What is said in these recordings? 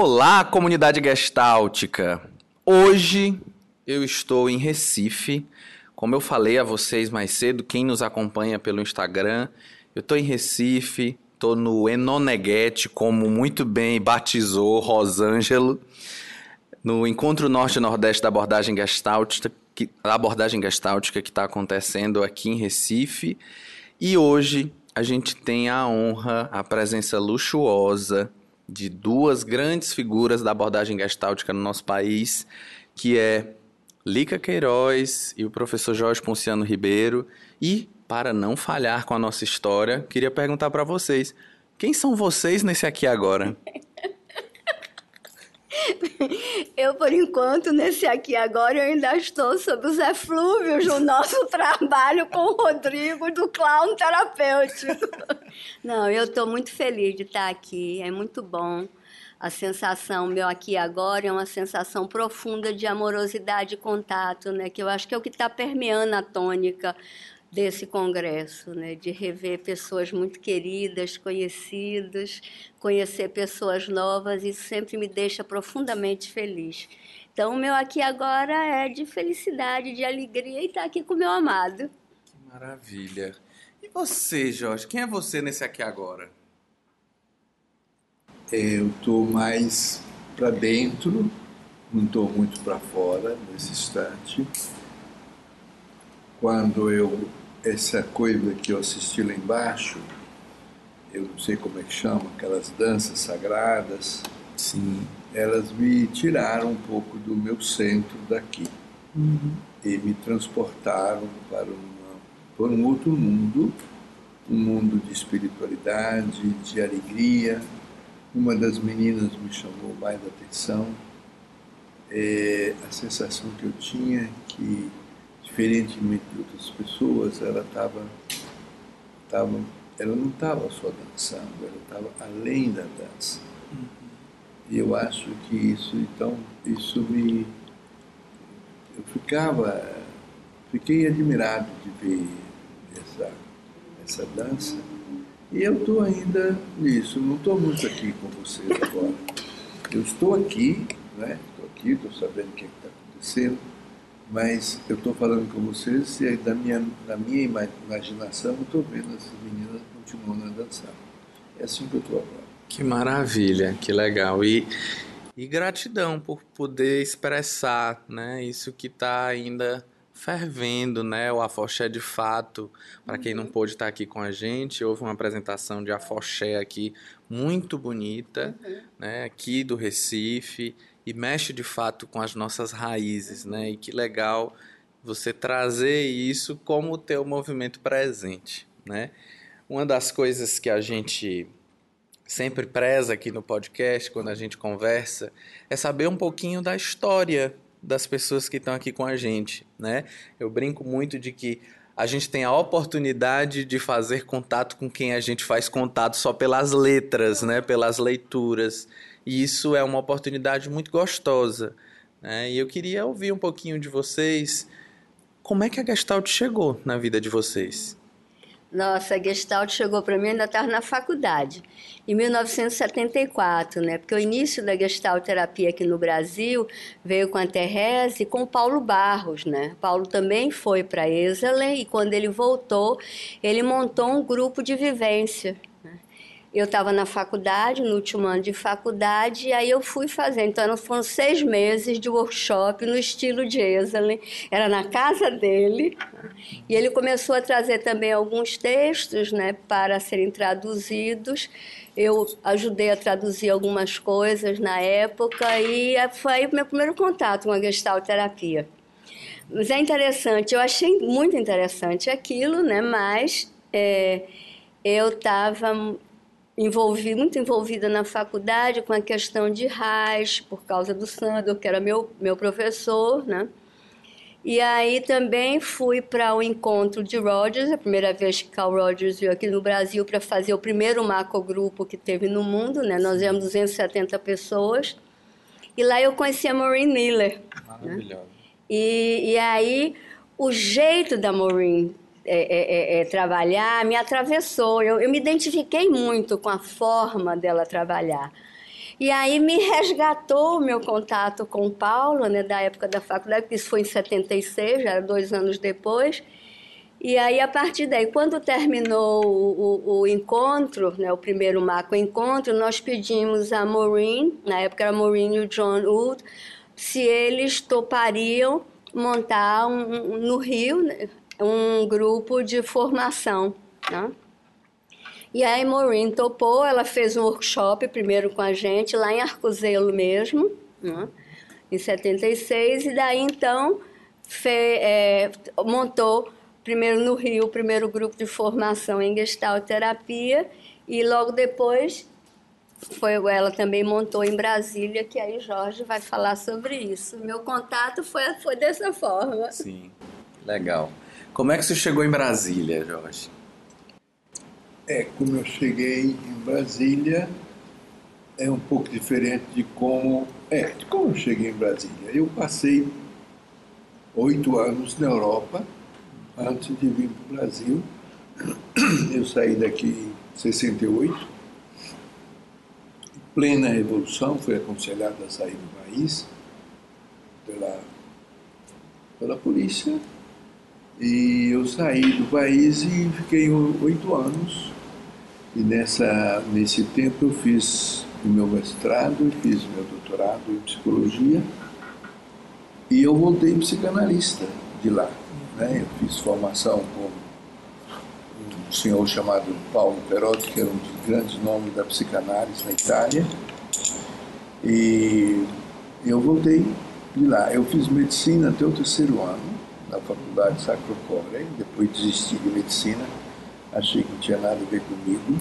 Olá, comunidade gestáltica! Hoje eu estou em Recife. Como eu falei a vocês mais cedo, quem nos acompanha pelo Instagram, eu estou em Recife, estou no Enoneguete, como muito bem batizou Rosângelo, no Encontro Norte-Nordeste da Abordagem Gestáltica, que, abordagem gestáltica que está acontecendo aqui em Recife. E hoje a gente tem a honra, a presença luxuosa de duas grandes figuras da abordagem gestáltica no nosso país, que é Lica Queiroz e o professor Jorge Ponciano Ribeiro. E, para não falhar com a nossa história, queria perguntar para vocês: quem são vocês nesse aqui agora? Eu, por enquanto, nesse aqui agora, eu ainda estou sob os eflúvios do nosso trabalho com o Rodrigo do Clown Terapêutico. Não, eu estou muito feliz de estar aqui, é muito bom. A sensação meu aqui agora é uma sensação profunda de amorosidade e contato, né? Que eu acho que é o que está permeando a tônica desse congresso, né, de rever pessoas muito queridas, conhecidas, conhecer pessoas novas, isso sempre me deixa profundamente feliz. Então, o meu aqui agora é de felicidade, de alegria e estar tá aqui com o meu amado. Que maravilha. E você, Jorge, quem é você nesse aqui agora? Eu estou mais para dentro, não estou muito para fora nesse instante quando eu essa coisa que eu assisti lá embaixo, eu não sei como é que chama, aquelas danças sagradas, sim, elas me tiraram um pouco do meu centro daqui uhum. e me transportaram para, uma, para um outro mundo, um mundo de espiritualidade, de alegria. Uma das meninas me chamou mais a atenção, é a sensação que eu tinha que diferentemente de outras pessoas, ela estava, tava, ela não estava só dançando, ela estava além da dança. Uhum. E eu acho que isso, então, isso me, eu ficava, fiquei admirado de ver essa, essa dança. E eu estou ainda nisso, não estou muito aqui com vocês agora. Eu estou aqui, né? Estou aqui, estou sabendo o que é está acontecendo mas eu estou falando com vocês e da minha, da minha imaginação eu estou vendo essas meninas continuando a dançar. É assim que eu estou agora. Que maravilha, que legal. E, e gratidão por poder expressar né, isso que está ainda fervendo, né? O Afoxé de fato. Para quem não pôde estar aqui com a gente, houve uma apresentação de Afoxé aqui muito bonita, uhum. né? Aqui do Recife e mexe de fato com as nossas raízes, né? E que legal você trazer isso como o teu movimento presente, né? Uma das coisas que a gente sempre preza aqui no podcast, quando a gente conversa, é saber um pouquinho da história das pessoas que estão aqui com a gente, né? Eu brinco muito de que a gente tem a oportunidade de fazer contato com quem a gente faz contato só pelas letras, né? Pelas leituras. E isso é uma oportunidade muito gostosa. Né? E eu queria ouvir um pouquinho de vocês. Como é que a Gestalt chegou na vida de vocês? Nossa, a Gestalt chegou para mim, ainda estava na faculdade, em 1974, né? Porque o início da Gestalt terapia aqui no Brasil veio com a Terese e com o Paulo Barros, né? Paulo também foi para Esalen e quando ele voltou, ele montou um grupo de vivência eu estava na faculdade, no último ano de faculdade, e aí eu fui fazer. Então, foram seis meses de workshop no estilo de Esalen. Era na casa dele. E ele começou a trazer também alguns textos né, para serem traduzidos. Eu ajudei a traduzir algumas coisas na época e foi o meu primeiro contato com a Gestalt terapia. Mas é interessante, eu achei muito interessante aquilo, né? mas é, eu estava envolvi, muito envolvida na faculdade com a questão de Reich, por causa do Sandor, que era meu, meu professor, né? E aí também fui para o encontro de Rogers, a primeira vez que Carl Rogers veio aqui no Brasil para fazer o primeiro macrogrupo que teve no mundo, né? Nós éramos 270 pessoas. E lá eu conheci a Maureen Miller. Maravilhosa. Né? E, e aí o jeito da Maureen é, é, é, é, trabalhar me atravessou. Eu, eu me identifiquei muito com a forma dela trabalhar. E aí me resgatou o meu contato com o Paulo, né, da época da faculdade, porque isso foi em 76, já era dois anos depois. E aí, a partir daí, quando terminou o, o, o encontro, né, o primeiro macro encontro, nós pedimos a Maureen, na época era Maureen e o John Wood, se eles topariam montar um, um, no Rio né, um grupo de formação. Né? E aí Maureen topou, ela fez um workshop primeiro com a gente, lá em Arcozelo mesmo, né? em 76, e daí então fe, é, montou primeiro no Rio, o primeiro grupo de formação em Gestalt Terapia, e logo depois foi ela também montou em Brasília, que aí Jorge vai falar sobre isso. Meu contato foi, foi dessa forma. Sim, legal. Como é que você chegou em Brasília, Jorge? É, como eu cheguei em Brasília, é um pouco diferente de como. É, de como eu cheguei em Brasília. Eu passei oito anos na Europa antes de vir para o Brasil. Eu saí daqui em 68, em plena Revolução, fui aconselhado a sair do país pela, pela polícia. E eu saí do país e fiquei oito anos. E nessa, nesse tempo eu fiz o meu mestrado, fiz meu doutorado em psicologia e eu voltei psicanalista de lá. Né? Eu fiz formação com um senhor chamado Paulo Perotti, que era um dos grandes nomes da psicanálise na Itália. E eu voltei de lá. Eu fiz medicina até o terceiro ano, na faculdade Sacro Core, depois desisti de medicina, achei que não tinha nada a ver comigo.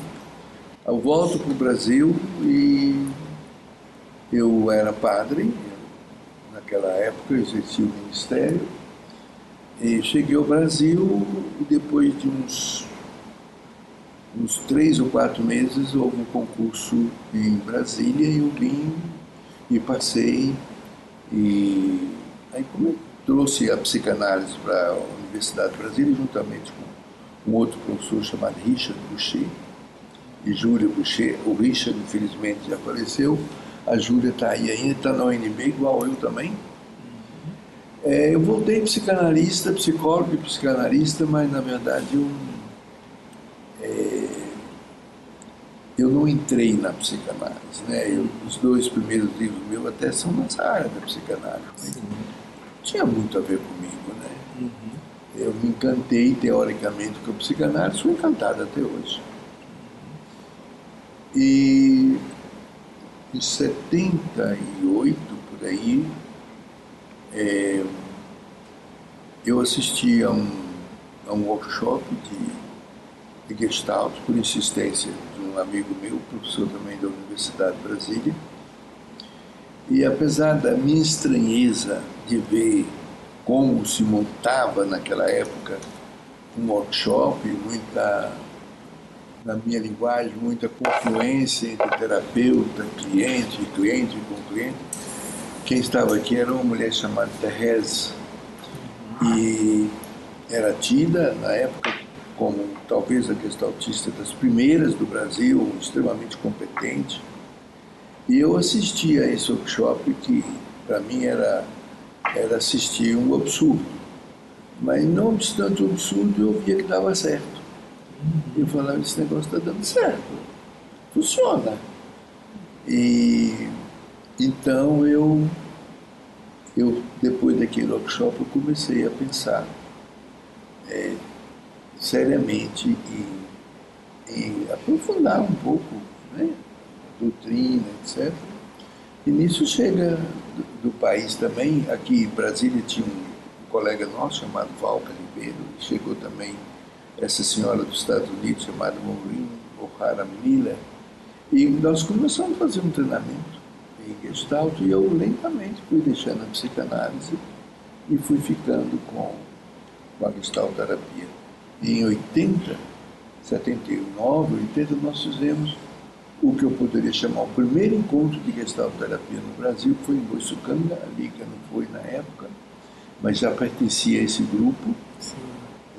Eu volto para o Brasil e eu era padre, naquela época eu exercia o ministério, e cheguei ao Brasil e depois de uns, uns três ou quatro meses houve um concurso em Brasília e eu vim e passei e aí como trouxe a psicanálise para a Universidade de Brasília juntamente com um outro professor chamado Richard Boucher e Júlia Boucher, o Richard infelizmente já faleceu, a Júlia está aí ainda, está na UNB igual eu também, é, eu voltei psicanalista, psicólogo e psicanalista, mas na verdade eu, é, eu não entrei na psicanálise. Né? Eu, os dois primeiros livros meus até são nessa área da psicanálise. Mas não tinha muito a ver comigo. Né? Uhum. Eu me encantei teoricamente com a psicanálise, sou encantado até hoje. E em 78, por aí, é, eu assisti a um, a um workshop de, de Gestalt por insistência de um amigo meu, professor também da Universidade de Brasília. E apesar da minha estranheza de ver como se montava naquela época um workshop, muita, na minha linguagem, muita confluência entre terapeuta, cliente, cliente com cliente, quem estava aqui era uma mulher chamada Therese e era tida na época como talvez a gestaltista das primeiras do Brasil, extremamente competente. E eu assisti a esse workshop que para mim era era assistir um absurdo. Mas não obstante o absurdo, eu via que dava certo. Eu falava, esse negócio está dando certo. Funciona. E então eu, eu depois daquele workshop, eu comecei a pensar é, seriamente em, em, aprofundar um pouco né, a doutrina, etc. E nisso chega do, país também, aqui em Brasília tinha um colega nosso chamado Valca Ribeiro, chegou também essa senhora dos Estados Unidos chamada Maureen O'Hara Miller, e nós começamos a fazer um treinamento em Gestalt e eu lentamente fui deixando a psicanálise e fui ficando com, com a Gestalt terapia. E em 80, 79, 80, nós fizemos o que eu poderia chamar o primeiro encontro de Gestalt terapia no Brasil, foi em Boiçucanga, a Liga não foi na época, mas já pertencia a esse grupo.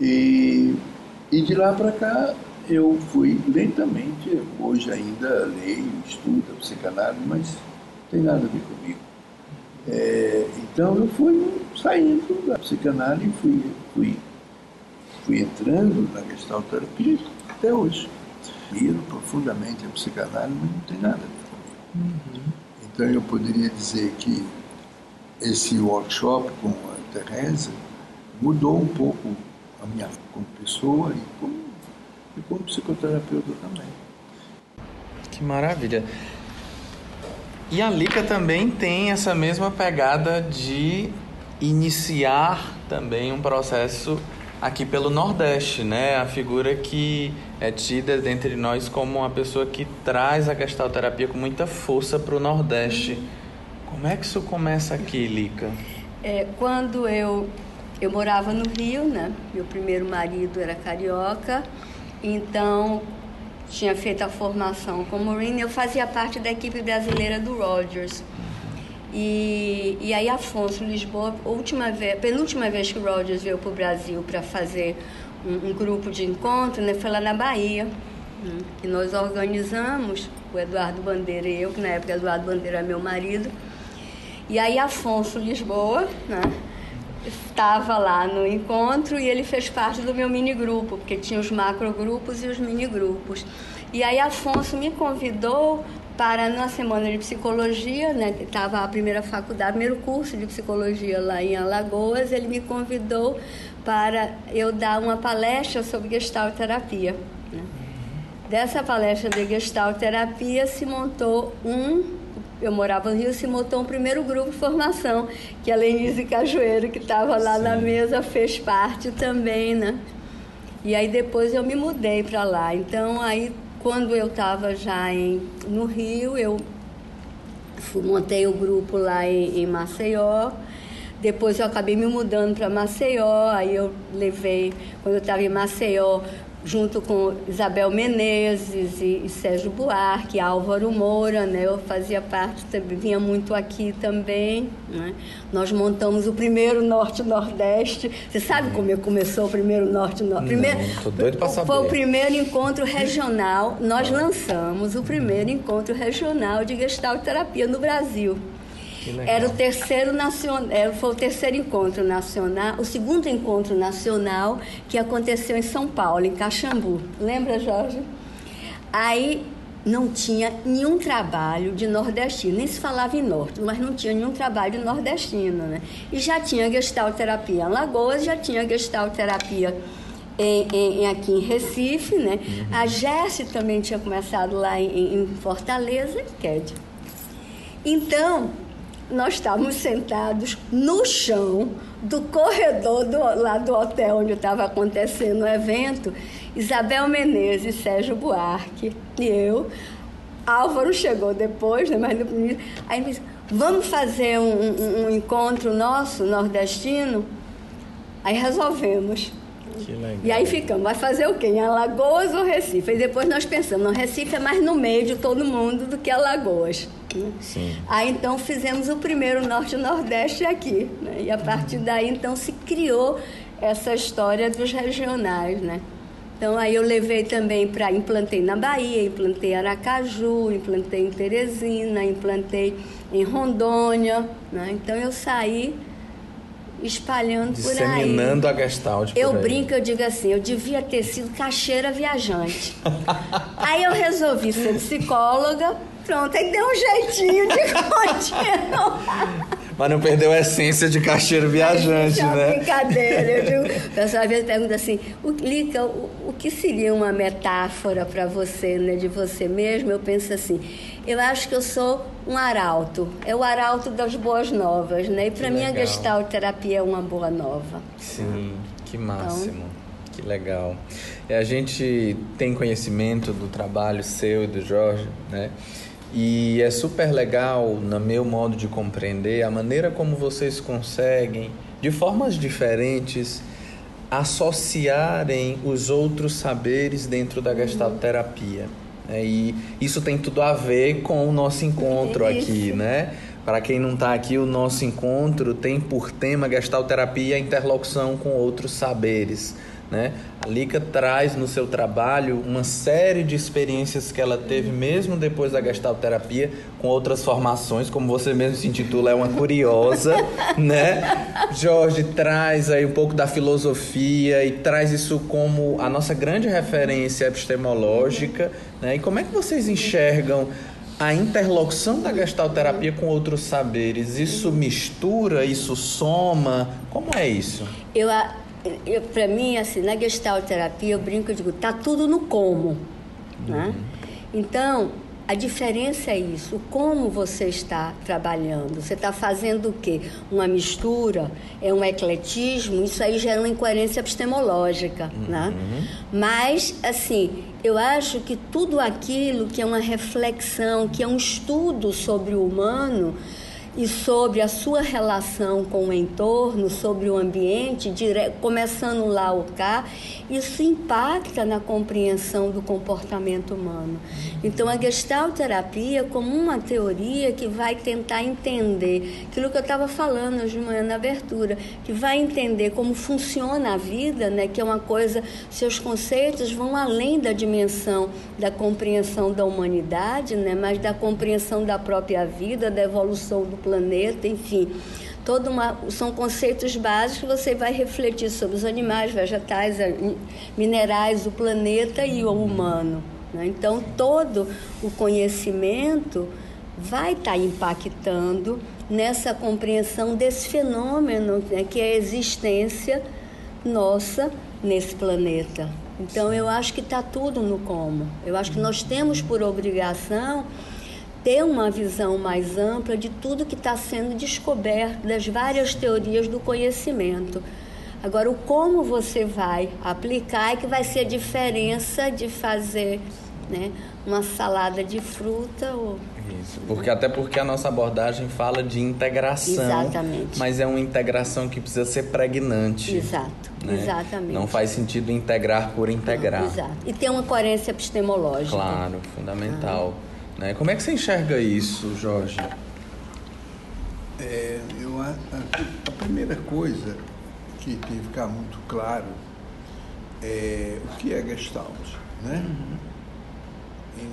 E, e de lá para cá eu fui lentamente, hoje ainda leio, estudo a psicanálise, mas não tem nada a ver comigo. É, então eu fui saindo da psicanálise, fui, fui, fui entrando na gestalterapia até hoje. Admiro profundamente a psicanálise, mas não tem nada a ver comigo. Uhum. Então eu poderia dizer que esse workshop com a Teresa mudou um pouco a minha como pessoa e como, e como psicoterapeuta também. Que maravilha. E a Lica também tem essa mesma pegada de iniciar também um processo aqui pelo Nordeste, né? A figura que é tida dentre nós como uma pessoa que traz a gestalterapia com muita força para o Nordeste. Como é que isso começa aqui, Lica? É, quando eu eu morava no Rio, né? Meu primeiro marido era carioca, então tinha feito a formação como Marine. Eu fazia parte da equipe brasileira do Rogers. E, e aí Afonso Lisboa, última vez, penúltima vez que o Rogers veio para o Brasil para fazer um, um, grupo de encontro, né, foi lá na Bahia. Né, que nós organizamos, o Eduardo Bandeira e eu, que na época Eduardo Bandeira era meu marido. E aí Afonso Lisboa, né, estava lá no encontro e ele fez parte do meu mini grupo, porque tinha os macrogrupos e os mini grupos. E aí Afonso me convidou para na semana de psicologia, né, que estava a primeira faculdade, primeiro curso de psicologia lá em Alagoas, ele me convidou para eu dar uma palestra sobre gestalt terapia. Né. Dessa palestra de gestalt terapia se montou um eu morava no Rio, se montou um primeiro grupo de formação, que a Lenise Cajueiro, que estava lá Sim. na mesa, fez parte também, né? E aí depois eu me mudei para lá. Então aí quando eu estava já em, no Rio, eu fui, montei o grupo lá em, em Maceió. Depois eu acabei me mudando para Maceió, aí eu levei, quando eu estava em Maceió, junto com Isabel Menezes e, e, Sérgio Buarque, Álvaro Moura, né? Eu fazia parte, vinha muito aqui também, né? Nós montamos o primeiro Norte-Nordeste. Você sabe como começou o primeiro Norte-Nordeste? Primeiro, tô doido pra saber. Foi o primeiro encontro regional. Nós lançamos o primeiro encontro regional de Gestalt Terapia no Brasil. Era o terceiro nacional, foi o terceiro encontro nacional, o segundo encontro nacional que aconteceu em São Paulo, em Caxambu. Lembra, Jorge? Aí não tinha nenhum trabalho de nordestino, nem se falava em norte, mas não tinha nenhum trabalho de nordestino, né? E já tinha gestalterapia em Lagoas, já tinha gestalterapia em, em, aqui em Recife, né? Uhum. A Jesse também tinha começado lá em, em Fortaleza, Ked. Então, nós estávamos sentados no chão do corredor do, lá do hotel onde estava acontecendo o evento. Isabel Menezes, Sérgio Buarque e eu. Álvaro chegou depois, né, mas no primeiro. Aí disse, vamos fazer um, um, um encontro nosso, nordestino? Aí resolvemos. E aí ficamos, vai fazer o quê? Em Alagoas ou Recife? E depois nós pensamos, não, Recife é mais no meio de todo mundo do que Alagoas. Sim. Aí então fizemos o primeiro Norte-Nordeste aqui. Né? E a partir daí então se criou essa história dos regionais, né? Então aí eu levei também para implantei na Bahia, implantei em Aracaju, implantei em Teresina, implantei em Rondônia, né? Então eu saí espalhando por aí. Disseminando a Gestalt Eu aí. brinco, eu digo assim, eu devia ter sido caixeira viajante. aí eu resolvi ser psicóloga, pronto, aí deu um jeitinho de continuar. Mas não perdeu a essência de caixeiro viajante, é né? brincadeira. Eu digo, o pessoal às vezes pergunta assim, o, Lica, o, o que seria uma metáfora para você, né, de você mesmo? Eu penso assim, eu acho que eu sou um arauto. É o arauto das boas novas, né? E para mim a gestalterapia é uma boa nova. Sim, que máximo. Então, que legal. E a gente tem conhecimento do trabalho seu e do Jorge, né? E é super legal, no meu modo de compreender, a maneira como vocês conseguem, de formas diferentes, associarem os outros saberes dentro da gestalterapia. É, e isso tem tudo a ver com o nosso encontro aqui, né? Para quem não está aqui, o nosso encontro tem por tema gestalterapia e interlocução com outros saberes. Né? A Lica traz no seu trabalho uma série de experiências que ela teve mesmo depois da gestalterapia com outras formações, como você mesmo se intitula, é uma curiosa, né? Jorge traz aí um pouco da filosofia e traz isso como a nossa grande referência epistemológica, né? E como é que vocês enxergam a interlocução da gestalterapia com outros saberes? Isso mistura, isso soma? Como é isso? Eu para mim, assim, na gestalterapia, eu brinco, eu digo, tá tudo no como, né? uhum. né? Então, a diferença é isso, o como você está trabalhando. Você está fazendo o quê? Uma mistura, é um ecletismo, isso aí gera uma incoerência epistemológica, né? uhum. né? Mas, assim, eu acho que tudo aquilo que é uma reflexão, que é um estudo sobre o humano, e sobre a sua relação com o entorno, sobre o ambiente, dire... começando lá o cá, isso impacta na compreensão do comportamento humano. Então, a gestalterapia como uma teoria que vai tentar entender aquilo que eu estava falando hoje de manhã na abertura, que vai entender como funciona a vida, né, que é uma coisa, seus conceitos vão além da dimensão da compreensão da humanidade, né, mas da compreensão da própria vida, da evolução do enfim toda uma são conceitos básicos que você vai refletir sobre os animais, vegetais, minerais, o planeta e o humano. Né? Então todo o conhecimento vai estar tá impactando nessa compreensão desse fenômeno né, que é a existência nossa nesse planeta. Então eu acho que está tudo no como. Eu acho que nós temos por obrigação ter uma visão mais ampla de tudo que está sendo descoberto, das várias teorias do conhecimento. Agora, o como você vai aplicar é que vai ser a diferença de fazer né, uma salada de fruta ou isso, porque até porque a nossa abordagem fala de integração, exatamente. mas é uma integração que precisa ser pregnante. Exato, né? exatamente. Não faz sentido integrar por integrar. Não, exato. E ter uma coerência epistemológica. Claro, fundamental. Ah. Né? Como é que você enxerga isso, Jorge? É, eu, a, a, primeira coisa que tem que ficar muito claro é o que é Gestalt. Né? Uhum.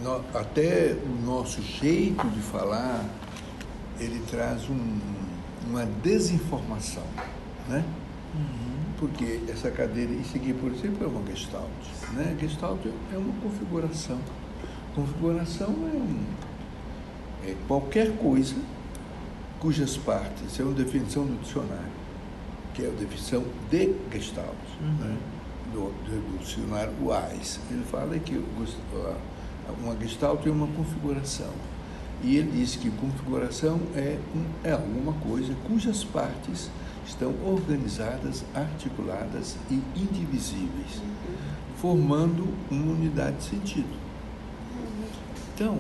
No, até o nosso jeito de falar, ele traz um, uma desinformação. Né? Uhum. Porque essa cadeira, isso aqui, por exemplo, é uma Gestalt. Né? Gestalt é uma configuração Configuração é, um, é qualquer coisa cujas partes, é uma definição do dicionário, que é a definição de Gestalt, uhum. né? do, do, do dicionário Wise. Ele fala que uma Gestalt é uma configuração. E ele diz que configuração é, um, é alguma coisa cujas partes estão organizadas, articuladas e indivisíveis, formando uma unidade de sentido. Então,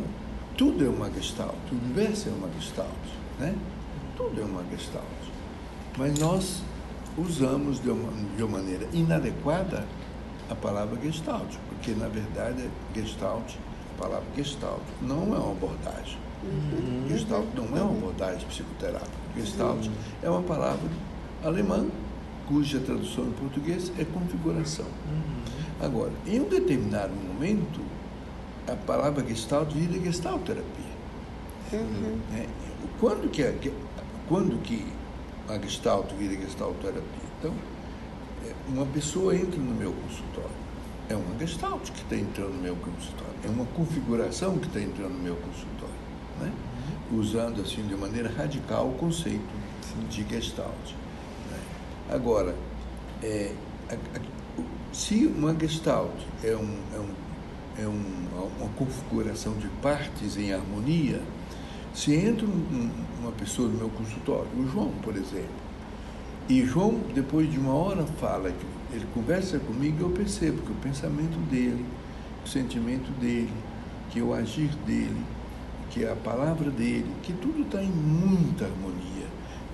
tudo é uma gestalt, o universo é uma gestalt, né? Tudo é uma gestalt. Mas nós usamos de uma, de uma maneira inadequada a palavra gestalt, porque na verdade gestalt, a palavra gestalt não é uma abordagem. Uhum. Gestalt não é uma abordagem psicoterápica. Gestalt uhum. é uma palavra alemã cuja tradução em português é configuração. Uhum. Agora, em um determinado momento, a palavra gestalt vira gestalterapia. Uhum. É, quando, que, quando que a gestalt vira gestalterapia? Então, é, uma pessoa entra no meu consultório. É uma gestalt que está entrando no meu consultório. É uma configuração que está entrando no meu consultório. Né? Uhum. Usando, assim, de maneira radical o conceito Sim. de gestalt. Né? Agora, é, a, a, se uma gestalt é um, é um é um, uma configuração de partes em harmonia, se entra um, uma pessoa no meu consultório, o João, por exemplo, e João, depois de uma hora, fala, que ele conversa comigo, eu percebo que o pensamento dele, o sentimento dele, que o agir dele, que a palavra dele, que tudo está em muita harmonia.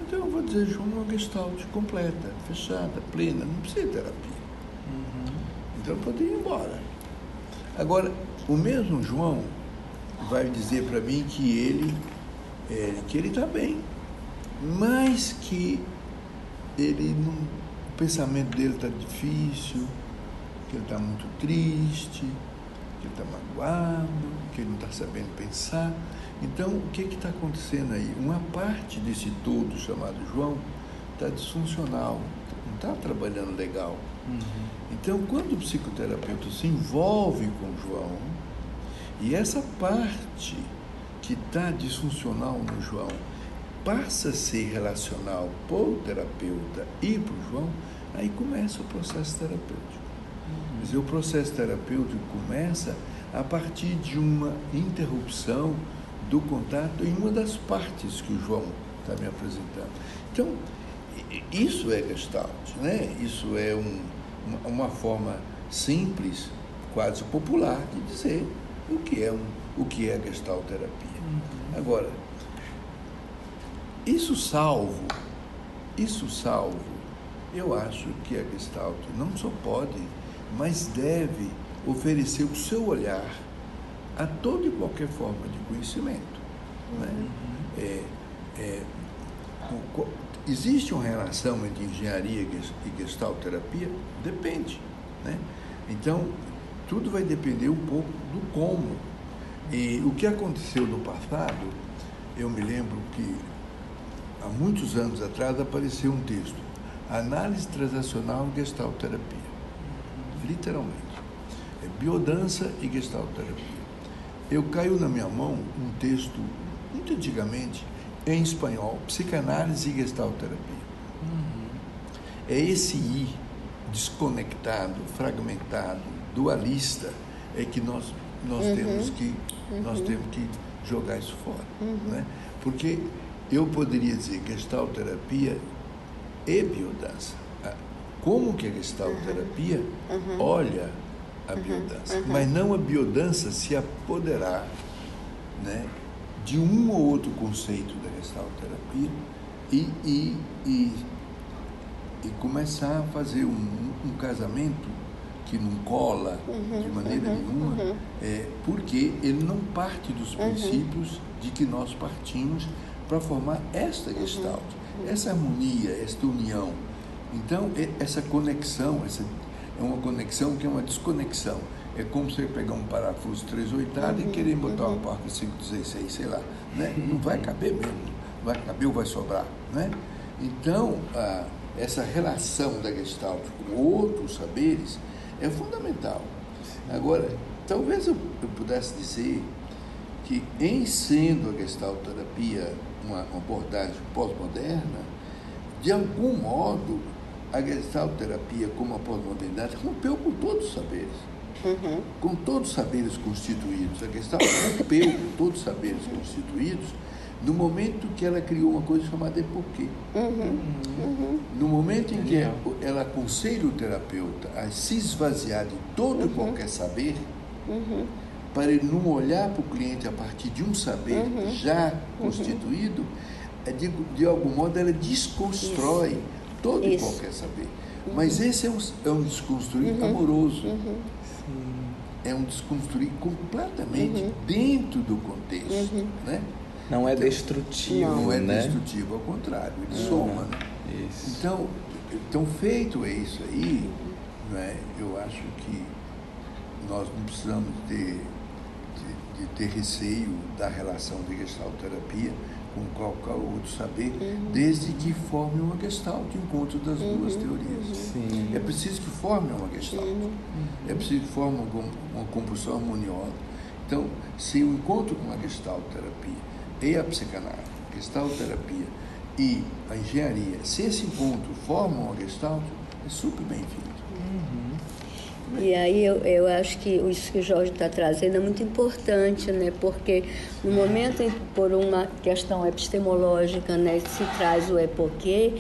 Então eu vou dizer, João, uma gestalt completa, fechada, plena, não precisa de terapia. Uhum. Então eu poderia ir embora. Agora, o mesmo João vai dizer para mim que ele é, que ele está bem, mas que ele não, o pensamento dele está difícil, que ele está muito triste, que ele está magoado, que ele não está sabendo pensar. Então, o que está acontecendo aí? Uma parte desse todo chamado João está disfuncional, não está trabalhando legal. Uhum. Então, quando o psicoterapeuta se envolve com o João, e essa parte que está disfuncional no João passa a ser relacional para o terapeuta e para o João, aí começa o processo terapêutico. Uhum. Quer dizer, o processo terapêutico começa a partir de uma interrupção do contato em uma das partes que o João está me apresentando. Então, isso é gestalt, né? Isso é um, uma, forma simples, quase popular, de dizer o que é, um, o que é a gestalt terapia. Uhum. Agora, isso salvo, isso salvo, eu acho que a gestalt não só pode, mas deve oferecer o seu olhar a toda e qualquer forma de conhecimento. Né? Uhum. É, é, o, existe uma relação entre engenharia e gestalterapia? Depende. Né? Então, tudo vai depender um pouco do como. E o que aconteceu no passado, eu me lembro que há muitos anos atrás apareceu um texto, Análise Transacional e Gestalterapia. Literalmente. É biodança e gestalterapia eu caiu na minha mão um texto, muito antigamente, em espanhol, Psicanálise e Gestalterapia. Uhum. É esse I desconectado, fragmentado, dualista, é que nós, nós, uhum. temos, que, uhum. nós temos que jogar isso fora. Uhum. Né? Porque eu poderia dizer gestalterapia e biodança. Ah, como que a gestalterapia uhum. uhum. olha a uhum, biodança. Uhum. Mas não a biodança se apoderar né, de um ou outro conceito da gestalterapia e, e, e, e começar a fazer um, um, casamento que não cola uhum, de maneira uhum, nenhuma, uhum. é, porque ele não parte dos uhum. princípios de que nós partimos para formar esta gestalt, essa harmonia, esta união. Então, essa conexão, essa é uma conexão que é uma desconexão. É como você pegar um parafuso 3 oitavos e querer botar uma porca 516, sei lá. Né? Não vai caber mesmo. Vai caber ou vai sobrar. Né? Então, ah, essa relação da Gestalt com outros saberes é fundamental. Agora, talvez eu, eu pudesse dizer que, em sendo a Gestalt terapia uma, abordagem pós-moderna, de algum modo a gestalterapia como a pós-modernidade rompeu com todos os saberes. Uhum. Com todos os saberes constituídos. A Gestalt rompeu com todos os saberes constituídos no momento que ela criou uma coisa chamada epoquê. Uhum. Uhum. No momento em que ela aconselha o terapeuta a se esvaziar de todo e uhum. qualquer saber, uhum. para ele não olhar para o cliente a partir de um saber uhum. já constituído, é de, de algum modo ela desconstrói Isso todo Isso. e qualquer saber. Mas esse é um, é um desconstruir uhum. amoroso. Uhum. É um desconstruir completamente uhum. dentro do contexto. Uhum. Né? Não é destrutivo. Não, não é né? destrutivo, ao contrário, ele soma. Né? Isso. Então, então, feito é isso aí, né, eu acho que nós não precisamos ter, de, de ter receio da relação de gestalterapia com qualquer outro saber, uhum. desde que forme uma gestalt, o encontro das uhum. duas teorias. Uhum. É preciso que forme uma gestalt. Uhum. É preciso que forme uma, uma compulsão harmoniosa. Então, se o encontro com a gestalt terapia e a psicanálise, gestalt terapia e a engenharia, se esse encontro forma uma gestalt, é super bem-vindo. E aí eu, eu acho que isso que o Jorge está trazendo é muito importante, né? porque no momento em que, por uma questão epistemológica, né, se traz o epoquê,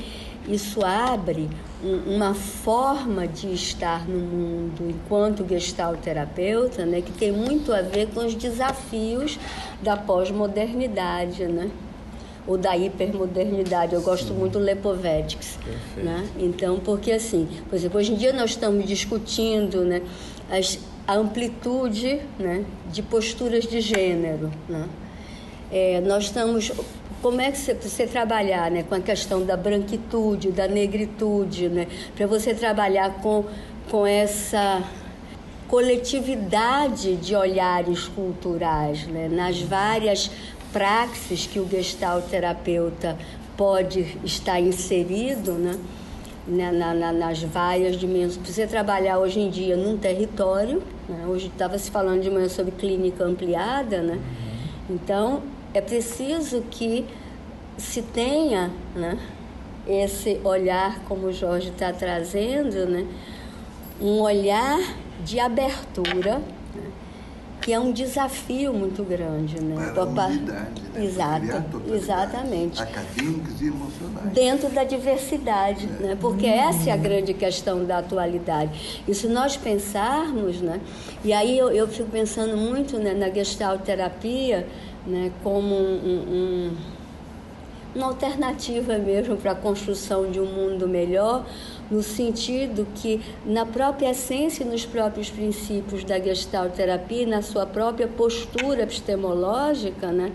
isso abre um, uma forma de estar no mundo enquanto gestalterapeuta, né, que tem muito a ver com os desafios da pós-modernidade, né? Ou da hipermodernidade. Eu gosto Sim. muito do Lepovetics. Né? Então, porque assim, por exemplo, hoje em dia nós estamos discutindo né, as, a amplitude né, de posturas de gênero. Né? É, nós estamos. Como é que você, você trabalhar né, com a questão da branquitude, da negritude, né, para você trabalhar com, com essa coletividade de olhares culturais, né? nas várias praxis que o gestalt terapeuta pode estar inserido, né? Na, na, nas várias dimensões. Você trabalhar hoje em dia num território, né? hoje estava se falando de manhã sobre clínica ampliada, né? Uhum. Então é preciso que se tenha, né? Esse olhar, como o Jorge está trazendo, né? Um olhar de abertura? Que é um desafio muito grande, né? Para a unidade, né? Exato, exatamente. Acadêmicos e emocionais. Dentro da diversidade, é. né? Porque uhum. essa é a grande questão da atualidade. E se nós pensarmos, né? E aí eu, eu fico pensando muito né, na gestalterapia, né? Como um, um uma alternativa mesmo para a construção de um mundo melhor, no sentido que na própria essência e nos próprios princípios da gestalterapia, na sua própria postura epistemológica, né,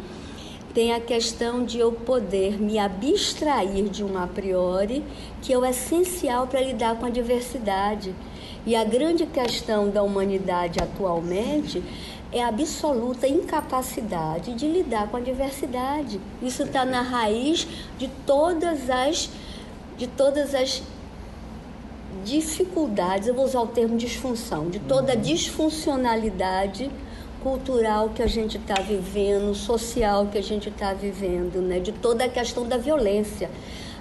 tem a questão de eu poder me abstrair de um a priori, que é o essencial para lidar com a diversidade. E a grande questão da humanidade atualmente é a absoluta incapacidade de lidar com a diversidade. Isso está na raiz de todas as de todas as dificuldades, eu vou usar o termo disfunção, de toda a uhum. disfuncionalidade cultural que a gente está vivendo, social que a gente está vivendo, né? de toda a questão da violência.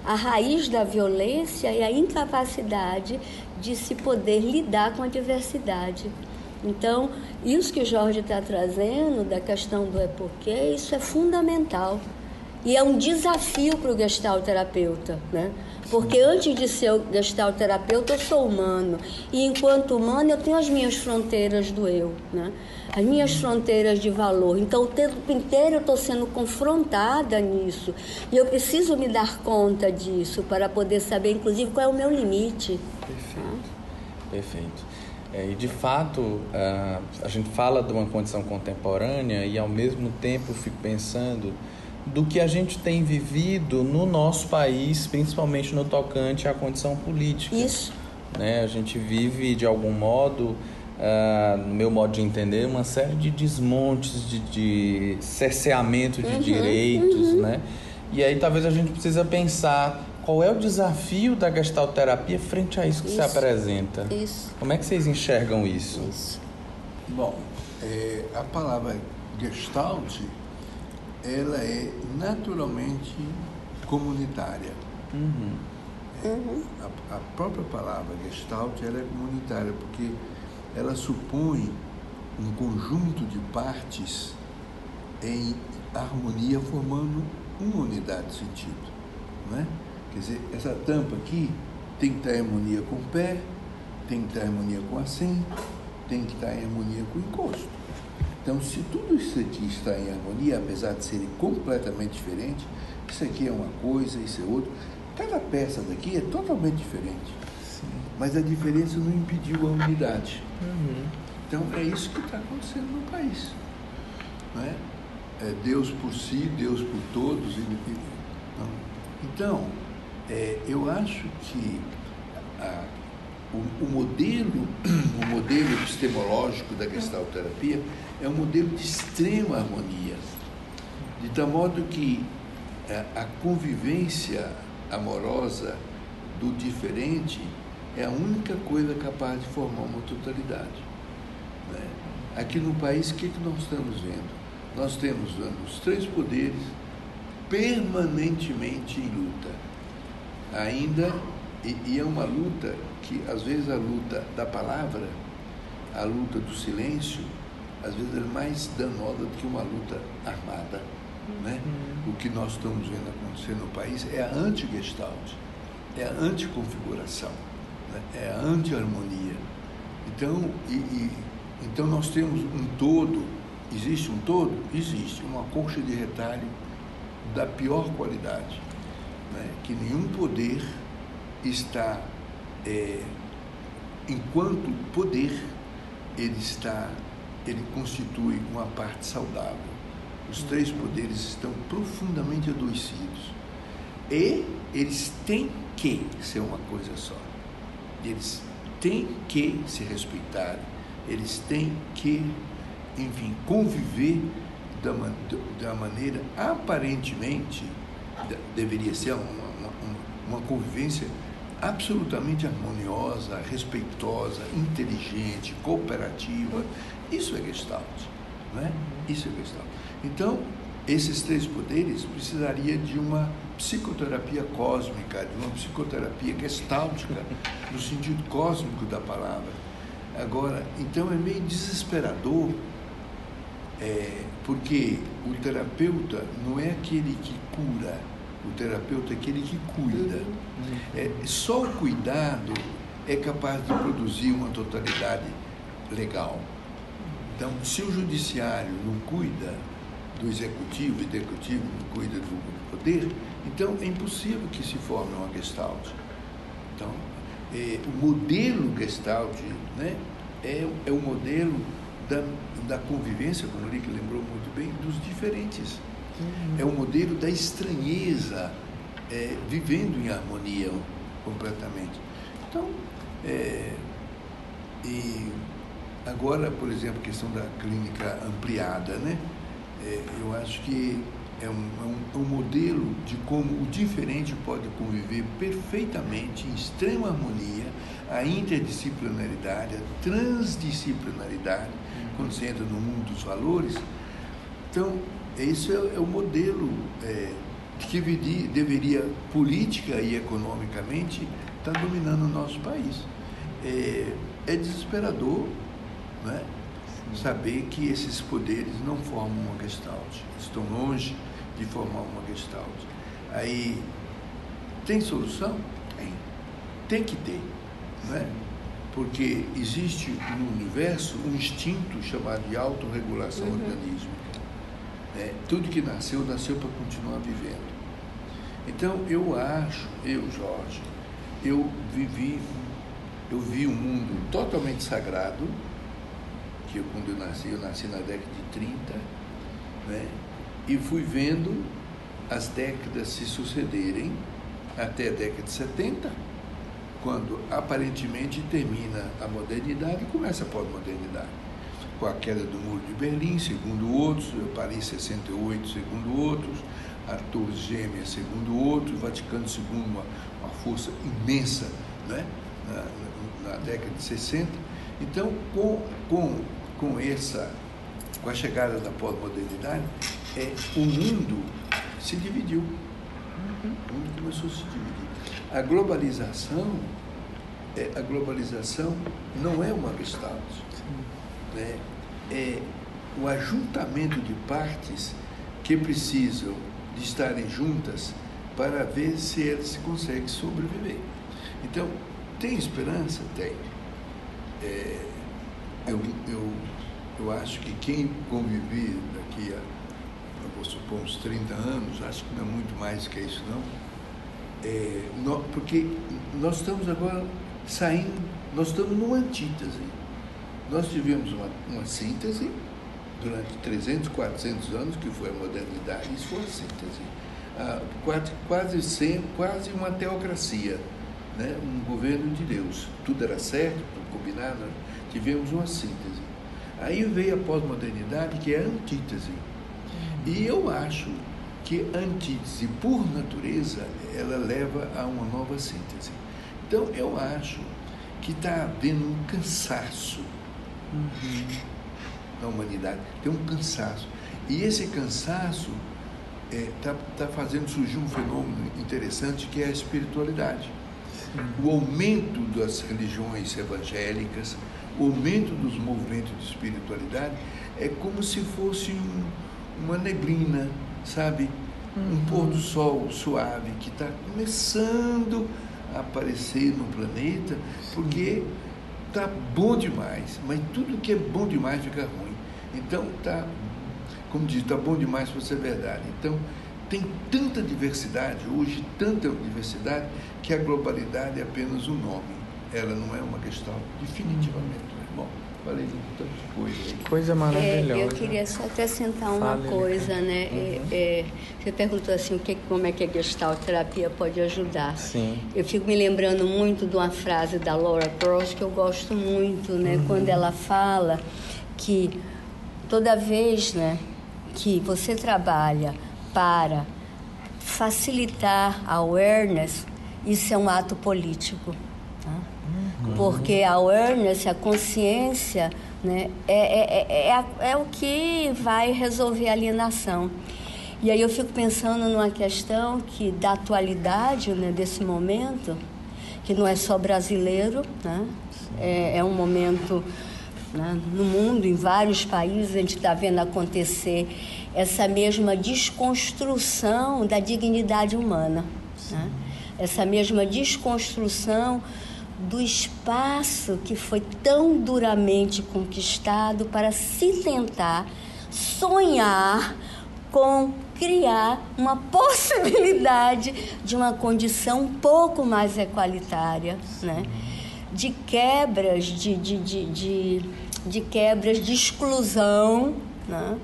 A raiz da violência é a incapacidade de se poder lidar com a diversidade. Então, isso que o Jorge está trazendo da questão do é porque, isso é fundamental. E é um desafio para o gestalterapeuta, né? Porque antes de ser gestalterapeuta, eu sou humano. E enquanto humano, eu tenho as minhas fronteiras do eu, né? As minhas fronteiras de valor. Então, o tempo inteiro eu estou sendo confrontada nisso. E eu preciso me dar conta disso para poder saber, inclusive, qual é o meu limite. Perfeito. Perfeito. É, e de fato, a gente fala de uma condição contemporânea e ao mesmo tempo fico pensando do que a gente tem vivido no nosso país, principalmente no tocante à condição política. Isso. Né? A gente vive, de algum modo, uh, no meu modo de entender, uma série de desmontes, de, de cerceamento de uhum, direitos, uhum. né? E aí talvez a gente precisa pensar qual é o desafio da gestalterapia frente a isso que isso, se apresenta. Isso. Como é que vocês enxergam isso? Isso. Bom, é, a palavra gestalt ela é naturalmente comunitária. Uhum. Uhum. A, a, própria palavra gestalt ela é comunitária porque ela supõe um conjunto de partes em harmonia formando uma unidade de sentido, né? Quer dizer, essa tampa aqui tem que estar em harmonia com o pé, tem que estar em harmonia com o assento, tem que estar em harmonia com o encosto. Então, se tudo isso aqui está em harmonia, apesar de serem completamente diferentes, isso aqui é uma coisa, isso é outra, cada peça daqui é totalmente diferente. Sim. Mas a diferença não impediu a unidade. Uhum. Então, é isso que está acontecendo no país. Não é? é Deus por si, Deus por todos. Então, é, eu acho que a, o, o, modelo, o modelo epistemológico da gestalterapia é um modelo de extrema harmonia, de tal modo que a, é, a convivência amorosa do diferente é a única coisa capaz de formar uma totalidade. Né? Aqui no país, o que, que nós estamos vendo? Nós temos os três poderes permanentemente em luta. Ainda, e, e é uma luta que, às vezes, a luta da palavra, a luta do silêncio, às vezes é mais danosa do que uma luta armada. Né? Uhum. O que nós estamos vendo acontecer no país é a anti-gestalt, é a anticonfiguração, né? é a anti-harmonia. Então, e, e, então nós temos um todo, existe um todo? Existe, uma colcha de retalho da pior qualidade, né? que nenhum poder está, é, enquanto poder, ele está ele constitui uma parte saudável. Os três poderes estão profundamente adoecidos. E eles têm que ser uma coisa só. Eles têm que se respeitarem, eles têm que, enfim, conviver da, da maneira aparentemente deveria ser uma, uma, uma convivência absolutamente harmoniosa, respeitosa, inteligente, cooperativa. Isso é Gestalt, não é? Isso é Gestalt. Então, esses três poderes precisaria de uma psicoterapia cósmica, de uma psicoterapia gestáltica, no sentido cósmico da palavra. Agora, então é meio desesperador, é, porque o terapeuta não é aquele que cura, o terapeuta é aquele que cuida. É, só o cuidado é capaz de produzir uma totalidade legal. Então, se o judiciário não cuida do executivo, o executivo não cuida do poder, então é impossível que se forme uma gestalt. Então, é, o modelo gestalt né, é, é o modelo da, da convivência, como o Rick lembrou muito bem, dos diferentes. Uhum. É o modelo da estranheza, é, vivendo em harmonia completamente. Então, é, e agora, por exemplo, a questão da clínica ampliada, né? É, eu acho que é um, é um, é um, modelo de como o diferente pode conviver perfeitamente, em extrema harmonia, a interdisciplinaridade, a transdisciplinaridade, quando você entra no mundo dos valores. Então, esse é, é o modelo é, que deveria, política e economicamente, estar tá dominando o nosso país. É, é desesperador né, saber que esses poderes não formam uma gestalt, estão longe de formar uma gestalt. Aí, tem solução? Tem. Tem que ter. Né? Porque existe no universo um instinto chamado de autorregulação uhum. orgânica. Né? Tudo que nasceu, nasceu para continuar vivendo. Então, eu acho, eu, Jorge, eu vivi, eu vi um mundo totalmente sagrado, que eu, quando eu nasci, eu nasci na década de 30, né? e fui vendo as décadas se sucederem até a década de 70, quando aparentemente termina a modernidade e começa a pós-modernidade com a queda do Muro de Berlim, segundo outros, Paris 68, segundo outros, a Torre Gêmea, segundo outros, Vaticano II, uma, uma força imensa né? na, na, década de 60. Então, com, com, com essa, com a chegada da pós-modernidade, é, o mundo se dividiu. O mundo começou a se dividir. A globalização, é, a globalização não é uma gestalt né, é o ajuntamento de partes que precisam de estarem juntas para ver se elas se conseguem sobreviver. Então, tem esperança? Tem. É, eu, eu, eu acho que quem conviver daqui a, vou supor, uns 30 anos, acho que não é muito mais que isso, não. É, porque nós estamos agora saindo, nós estamos numa antítese nós tivemos uma, uma síntese durante 300, 400 anos, que foi a modernidade, isso foi uma síntese. Ah, quase, quase, sempre, quase uma teocracia, né? um governo de Deus. Tudo era certo, tudo combinado, né? tivemos uma síntese. Aí veio a pós-modernidade, que é a antítese. E eu acho que a antítese, por natureza, ela leva a uma nova síntese. Então, eu acho que está havendo um cansaço uhum. na humanidade. Tem um cansaço. E esse cansaço está é, tá, tá fazendo surgir um fenômeno interessante que é a espiritualidade. Sim. O aumento das religiões evangélicas, o aumento dos movimentos de espiritualidade é como se fosse um, uma neblina, sabe? Uhum. Um pôr do sol suave que está começando a aparecer no planeta, porque está bom demais, mas tudo que é bom demais fica ruim. Então tá, como diz, está bom demais para ser verdade. Então tem tanta diversidade hoje, tanta diversidade que a globalidade é apenas um nome. Ela não é uma questão definitivamente. Falei de muitas coisas. Coisa maravilhosa. É, eu queria só acrescentar uma Fale, coisa, né? Uhum. É, é, você perguntou assim, o que, como é que a gestalt terapia pode ajudar? Sim. Eu fico me lembrando muito de uma frase da Laura Cross que eu gosto muito, né? Uhum. Quando ela fala que toda vez, né, que você trabalha para facilitar a awareness, isso é um ato político. Porque a awareness, a consciência, né, é, é, é, é, a- é o que vai resolver a alienação. E aí eu fico pensando numa questão que da atualidade, né, desse momento, que não é só brasileiro, né? é, é um momento né, no mundo, em vários países, a gente está vendo acontecer essa mesma desconstrução da dignidade humana. Né? Essa mesma desconstrução do espaço que foi tão duramente conquistado para se tentar sonhar com criar uma possibilidade de uma condição um pouco mais equalitária, né? de quebras, de, de, de, de, de quebras de exclusão, né?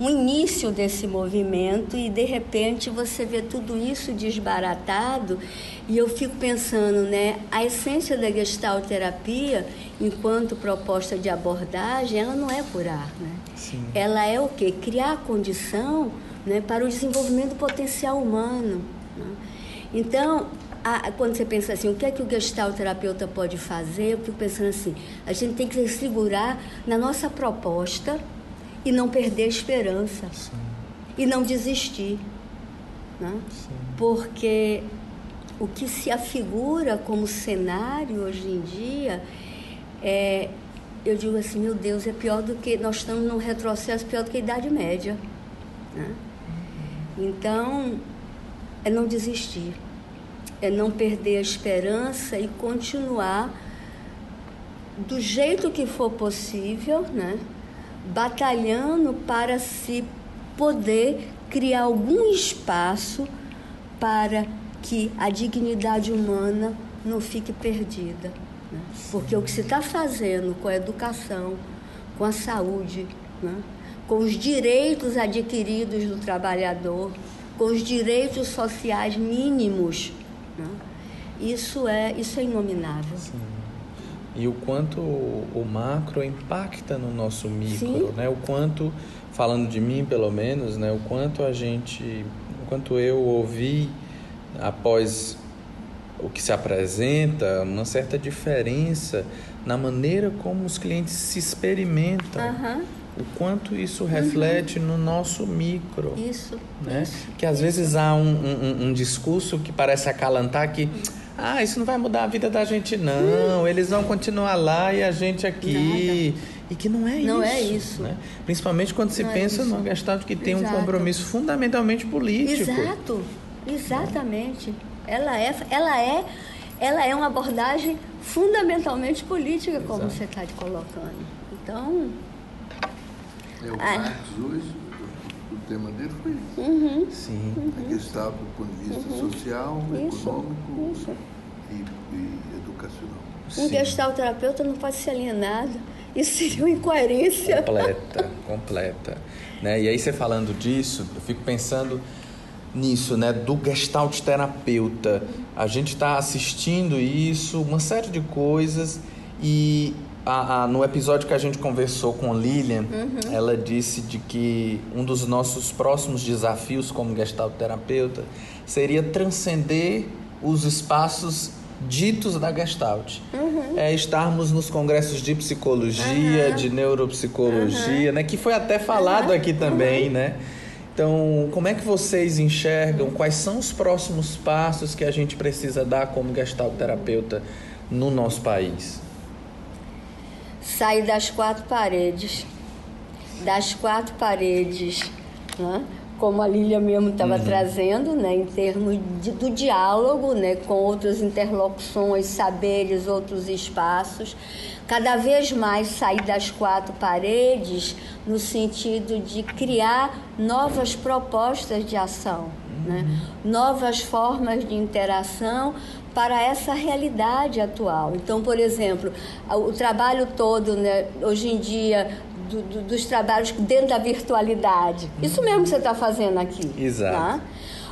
um início desse movimento e de repente você vê tudo isso desbaratado e eu fico pensando, né, a essência da gestalterapia, enquanto proposta de abordagem, ela não é curar, né? Sim. Ela é o quê? Criar condição, né, para o desenvolvimento do potencial humano. né? Então, a- quando você pensa assim, o que é que o gestalterapeuta pode fazer? Eu fico pensando assim, a gente tem que se segurar na nossa proposta e não perder a esperança e não desistir, né? Porque o que se afigura como cenário hoje em dia é, eu digo assim, meu Deus, é pior do que nós estamos num retrocesso pior do que a Idade Média, né? Então, é não desistir, é não perder a esperança e continuar do jeito que for possível, né? batalhando para se poder criar algum espaço para que a dignidade humana não fique perdida. né? Porque o que se está fazendo com a educação, com a saúde, né? com os direitos adquiridos do trabalhador, com os direitos sociais mínimos, né? isso, é, isso é inominável. E o quanto o macro impacta no nosso micro, Sim. né? O quanto, falando de mim pelo menos, né? O quanto a gente, o quanto eu ouvi após o que se apresenta, uma certa diferença na maneira como os clientes se experimentam. Aham, O quanto isso reflete no nosso micro. isso, né? isso. Que às vezes há um, um- um discurso que parece acalantar que ah, isso não vai mudar a vida da gente não, eles vão continuar lá e a gente aqui. E que não é isso. Não é isso. Né? Principalmente quando se Não é pensa isso. numa gestalt que tem um Exato. compromisso fundamentalmente político. Exato, exatamente. Ela é, ela é, ela é uma abordagem fundamentalmente política, como Exato. você está colocando. Então, É, o Ah. Marx hoje, o, o tema dele foi isso. uhum, Sim. A Gestalt do ponto de vista social, Isso, econômico isso. E, e educacional. um gestalterapeuta não pode ser alienado. Isso seria uma incoerência. Completa, completa. Né? E aí você falando disso, eu fico pensando nisso, né? Do gestalt terapeuta. A gente está assistindo isso, uma série de coisas e a- a- no episódio que a gente conversou com Lilian, ela disse de que um dos nossos próximos desafios como gestalt terapeuta seria transcender os espaços ditos da Gestalt. É estarmos nos congressos de psicologia, de neuropsicologia, né? Que foi até falado aqui também, né? Então, como é que vocês enxergam? Quais são os próximos passos que a gente precisa dar como Gestalt terapeuta no nosso país? Sair das quatro paredes. Das quatro paredes, né? Como a Lília mesmo estava trazendo, né? em termos de- do diálogo né? com outras interlocuções, saberes, outros espaços. Cada vez mais sair das quatro paredes no sentido de criar novas propostas de ação. Né? Novas formas de interação para essa realidade atual. Então, por exemplo, o trabalho todo, né, hoje em dia, do, do, dos trabalhos dentro da virtualidade. Isso mesmo que você está fazendo aqui. Exato. Tá?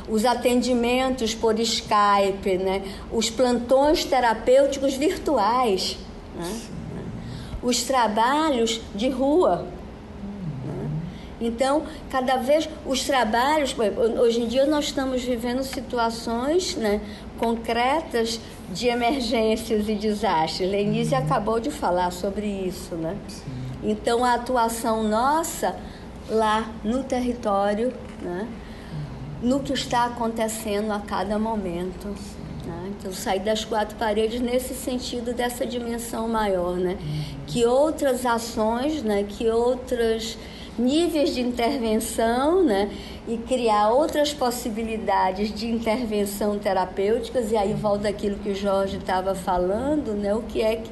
Os atendimentos por Skype, né? os plantões terapêuticos virtuais, né? os trabalhos de rua. Né? Então, cada vez os trabalhos, hoje em dia nós estamos vivendo situações né, concretas de emergências e desastres. Lenise acabou de falar sobre isso, né? Sim. Então, a atuação nossa lá no território, né? no que está acontecendo a cada momento. Né? Então, sair das quatro paredes nesse sentido dessa dimensão maior, né? Que outras ações, né? Que outros níveis de intervenção, né? E criar outras possibilidades de intervenção terapêuticas. E aí volta aquilo que o Jorge estava falando, né? O que é que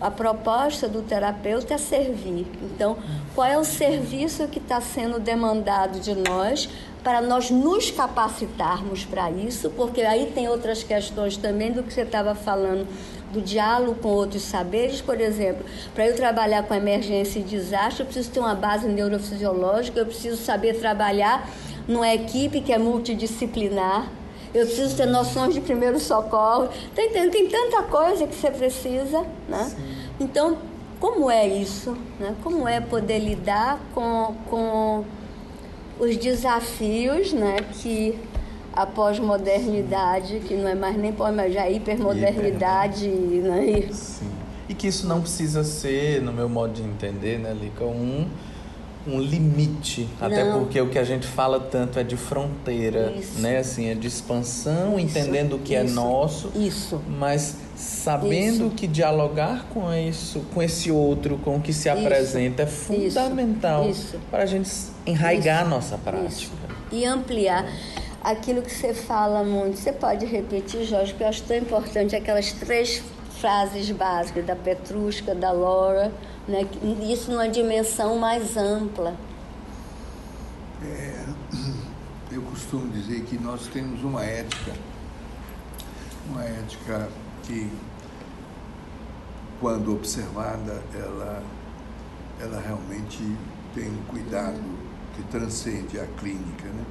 a proposta do terapeuta é servir. Então, qual é o serviço que está sendo demandado de nós para nós nos capacitarmos para isso? Porque aí tem outras questões também do que você estava falando do diálogo com outros saberes, por exemplo, para eu trabalhar com emergência e desastre, eu preciso ter uma base neurofisiológica, eu preciso saber trabalhar numa equipe que é multidisciplinar, eu preciso ter noções de primeiro socorro. Tem, tem, tem tanta coisa que você precisa, né? Então, como é isso? Né? Como é poder lidar com, com os desafios né, que a pós-modernidade, que não é mais nem pós, mas já é hipermodernidade, Hiper, né? Sim. E que isso não precisa ser, no meu modo de entender, né, Lica, um um limite, até Não. porque o que a gente fala tanto é de fronteira, isso. né? Assim, é de expansão, isso. entendendo o que é isso. é nosso, isso. mas sabendo que dialogar com isso, com esse outro, com o que se apresenta é fundamental para a gente enraigar a nossa prática e ampliar aquilo que você fala muito. Você pode repetir, Jorge, que eu acho tão importante aquelas três frases básicas da Petrusca, da Laura né? isso numa dimensão mais ampla. É, eu costumo dizer que nós temos uma ética, uma ética que, quando observada, ela, ela realmente tem um cuidado que transcende a clínica. Né?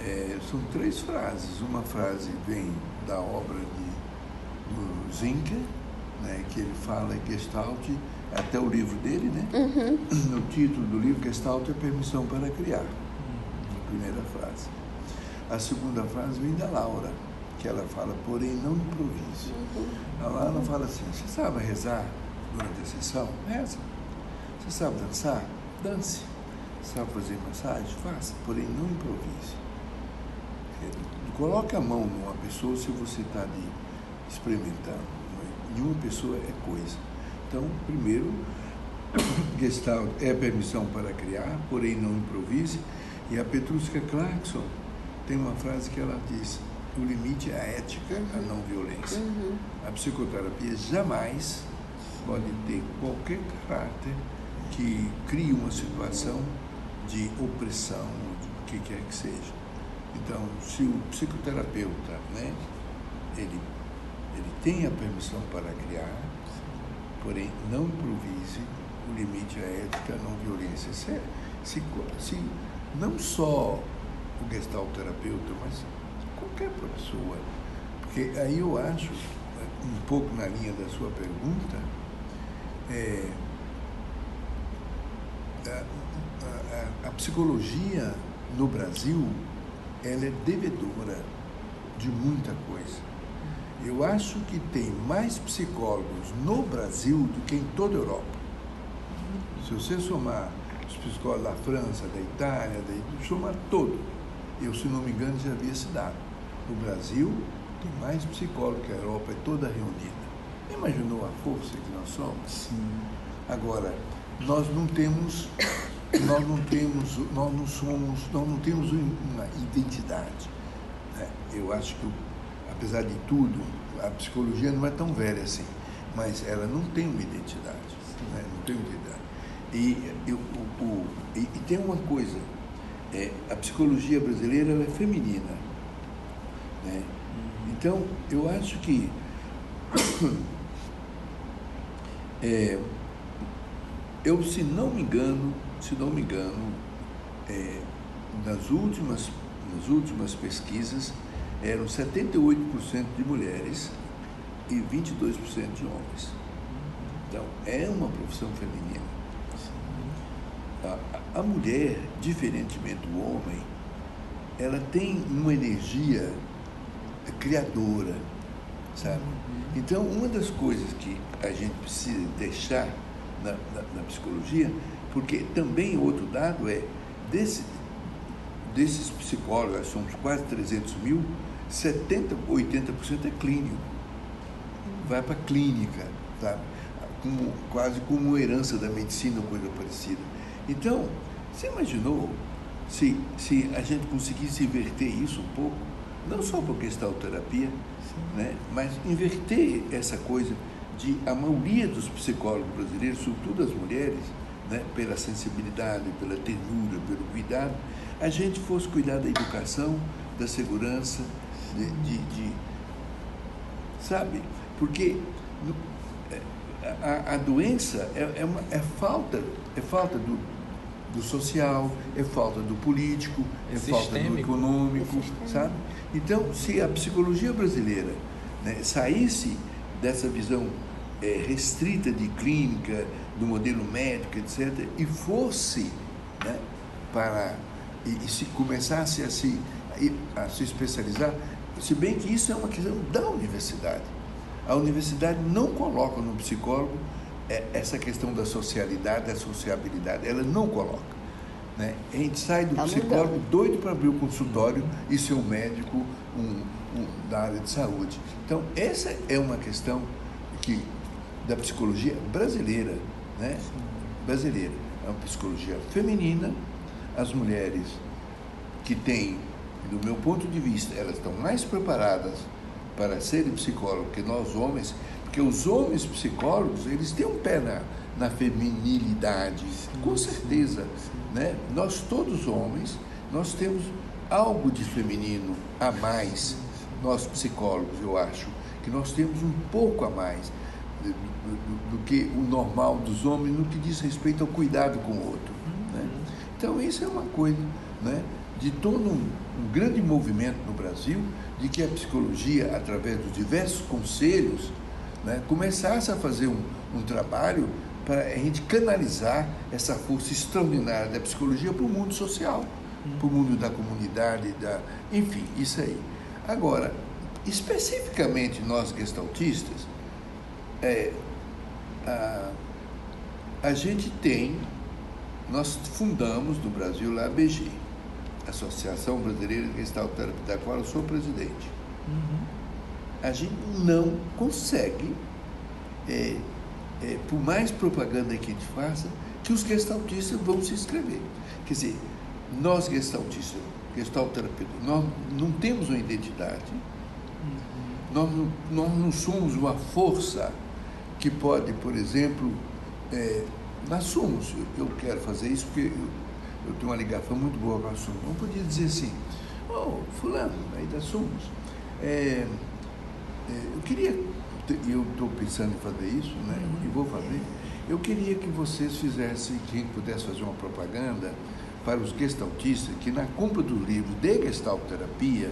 É, são três frases. Uma frase vem da obra do Zinker, né, que ele fala em Gestalt, até o livro dele, né? Uhum. O título do livro, Gestalt é permissão para criar. A primeira frase. A segunda frase vem da Laura, que ela fala, porém não improvise. Uhum. A Laura fala assim, você sabe rezar durante a sessão? Reza. Você sabe dançar? Dance. Você sabe fazer massagem? Faça, porém não improvise. Coloque a mão numa pessoa se você está ali experimentando. Nenhuma pessoa é coisa. Então, primeiro, Gestalt é permissão para criar, porém não improvise. E a Petruska Clarkson tem uma frase que ela diz: o limite é a ética, a não violência. Uhum. A psicoterapia jamais pode ter qualquer caráter que crie uma situação de opressão, de o que quer que seja. Então, se o psicoterapeuta, né, ele, ele tem a permissão para criar, porém não improvise, o limite a ética, a não violência. Se, se, se não só o gestalterapeuta, mas qualquer pessoa, porque aí eu acho, um pouco na linha da sua pergunta, é, a, a, a psicologia no Brasil ela é devedora de muita coisa. Eu acho que tem mais psicólogos no Brasil do que em toda a Europa. Se você somar os psicólogos da França, da Itália, da, somar todo, eu, se não me engano, já havia se dado. No Brasil, tem mais psicólogos que a Europa é toda reunida. Imaginou a força que nós somos? Sim. Agora, nós não temos, nós não temos, nós não somos, nós não temos uma identidade. Né? Eu acho que apesar de tudo, a psicologia não é tão velha assim, mas ela não tem uma identidade. Né? Não tem uma identidade. E, eu, o, o, e, e, tem uma coisa, é, a psicologia brasileira é feminina. Né? Então, eu acho que é, eu, se não me engano, se não me engano, é, nas últimas, nas últimas pesquisas eram 78% de mulheres e 22% de homens. Então, é uma profissão feminina. A, a mulher, diferentemente do homem, ela tem uma energia criadora, sabe? Então, uma das coisas que a gente precisa deixar na, na, na psicologia, porque também outro dado é, desse, desses psicólogos, somos quase 300 mil, 70%, 80% é clínico. Vai para a clínica, sabe? Como, quase como uma herança da medicina, coisa parecida. Então, você imaginou se, se a gente conseguisse inverter isso um pouco? Não só por terapia, né? mas inverter essa coisa de a maioria dos psicólogos brasileiros, sobretudo as mulheres, né? pela sensibilidade, pela ternura, pelo cuidado, a gente fosse cuidar da educação, da segurança, de, de, de sabe? Porque é, a, a doença é, é, uma, é falta, é falta do, do social, é falta do político, é, é falta do econômico, é sabe? Então, se a psicologia brasileira né, saísse dessa visão é, restrita de clínica, do modelo médico, etc., e fosse né, para. E, e, se começasse a se, a se especializar, se bem que isso é uma questão da universidade. A universidade não coloca no psicólogo é, essa questão da socialidade, da sociabilidade, ela não coloca. Né? A gente sai do tá psicólogo mudando. doido para abrir o consultório e ser um médico um, um, da área de saúde. Então, essa é uma questão que, da psicologia brasileira, né? brasileira. É uma psicologia feminina, as mulheres que têm, do meu ponto de vista, elas estão mais preparadas para serem psicólogos que nós homens, porque os homens psicólogos, eles têm um pé na, na feminilidade, sim, com certeza. Sim, sim. Né? Nós todos homens, nós temos algo de feminino a mais, nós psicólogos, eu acho, que nós temos um pouco a mais do, do, do que o normal dos homens no que diz respeito ao cuidado com o outro. Né? Então isso é uma coisa né, de todo um, um grande movimento no Brasil, de que a psicologia, através dos diversos conselhos, né, começasse a fazer um, um trabalho para a gente canalizar essa força extraordinária da psicologia para o mundo social, para o mundo da comunidade, da, enfim, isso aí. Agora, especificamente nós gestaltistas, é, a, a gente tem, nós fundamos no Brasil lá a BG, Associação Brasileira de Gestalterapia, da qual eu sou presidente. Uhum a gente não consegue, é, é, por mais propaganda que a gente faça, que os gestaltistas vão se inscrever. Quer dizer, nós gestaltistas, gestalterapeutas, nós não temos uma identidade, nós, não, nós não somos uma força que pode, por exemplo, é, nós somos, eu, quero fazer isso porque eu, eu, tenho uma ligação muito boa com a Sumos. Não podia dizer assim, oh, fulano, aí da Sumos, é, é, eu queria, e eu estou pensando em fazer isso, né? E vou fazer. Eu queria que vocês fizessem, que a gente pudesse fazer uma propaganda para os gestaltistas, que na compra do livro de gestalterapia,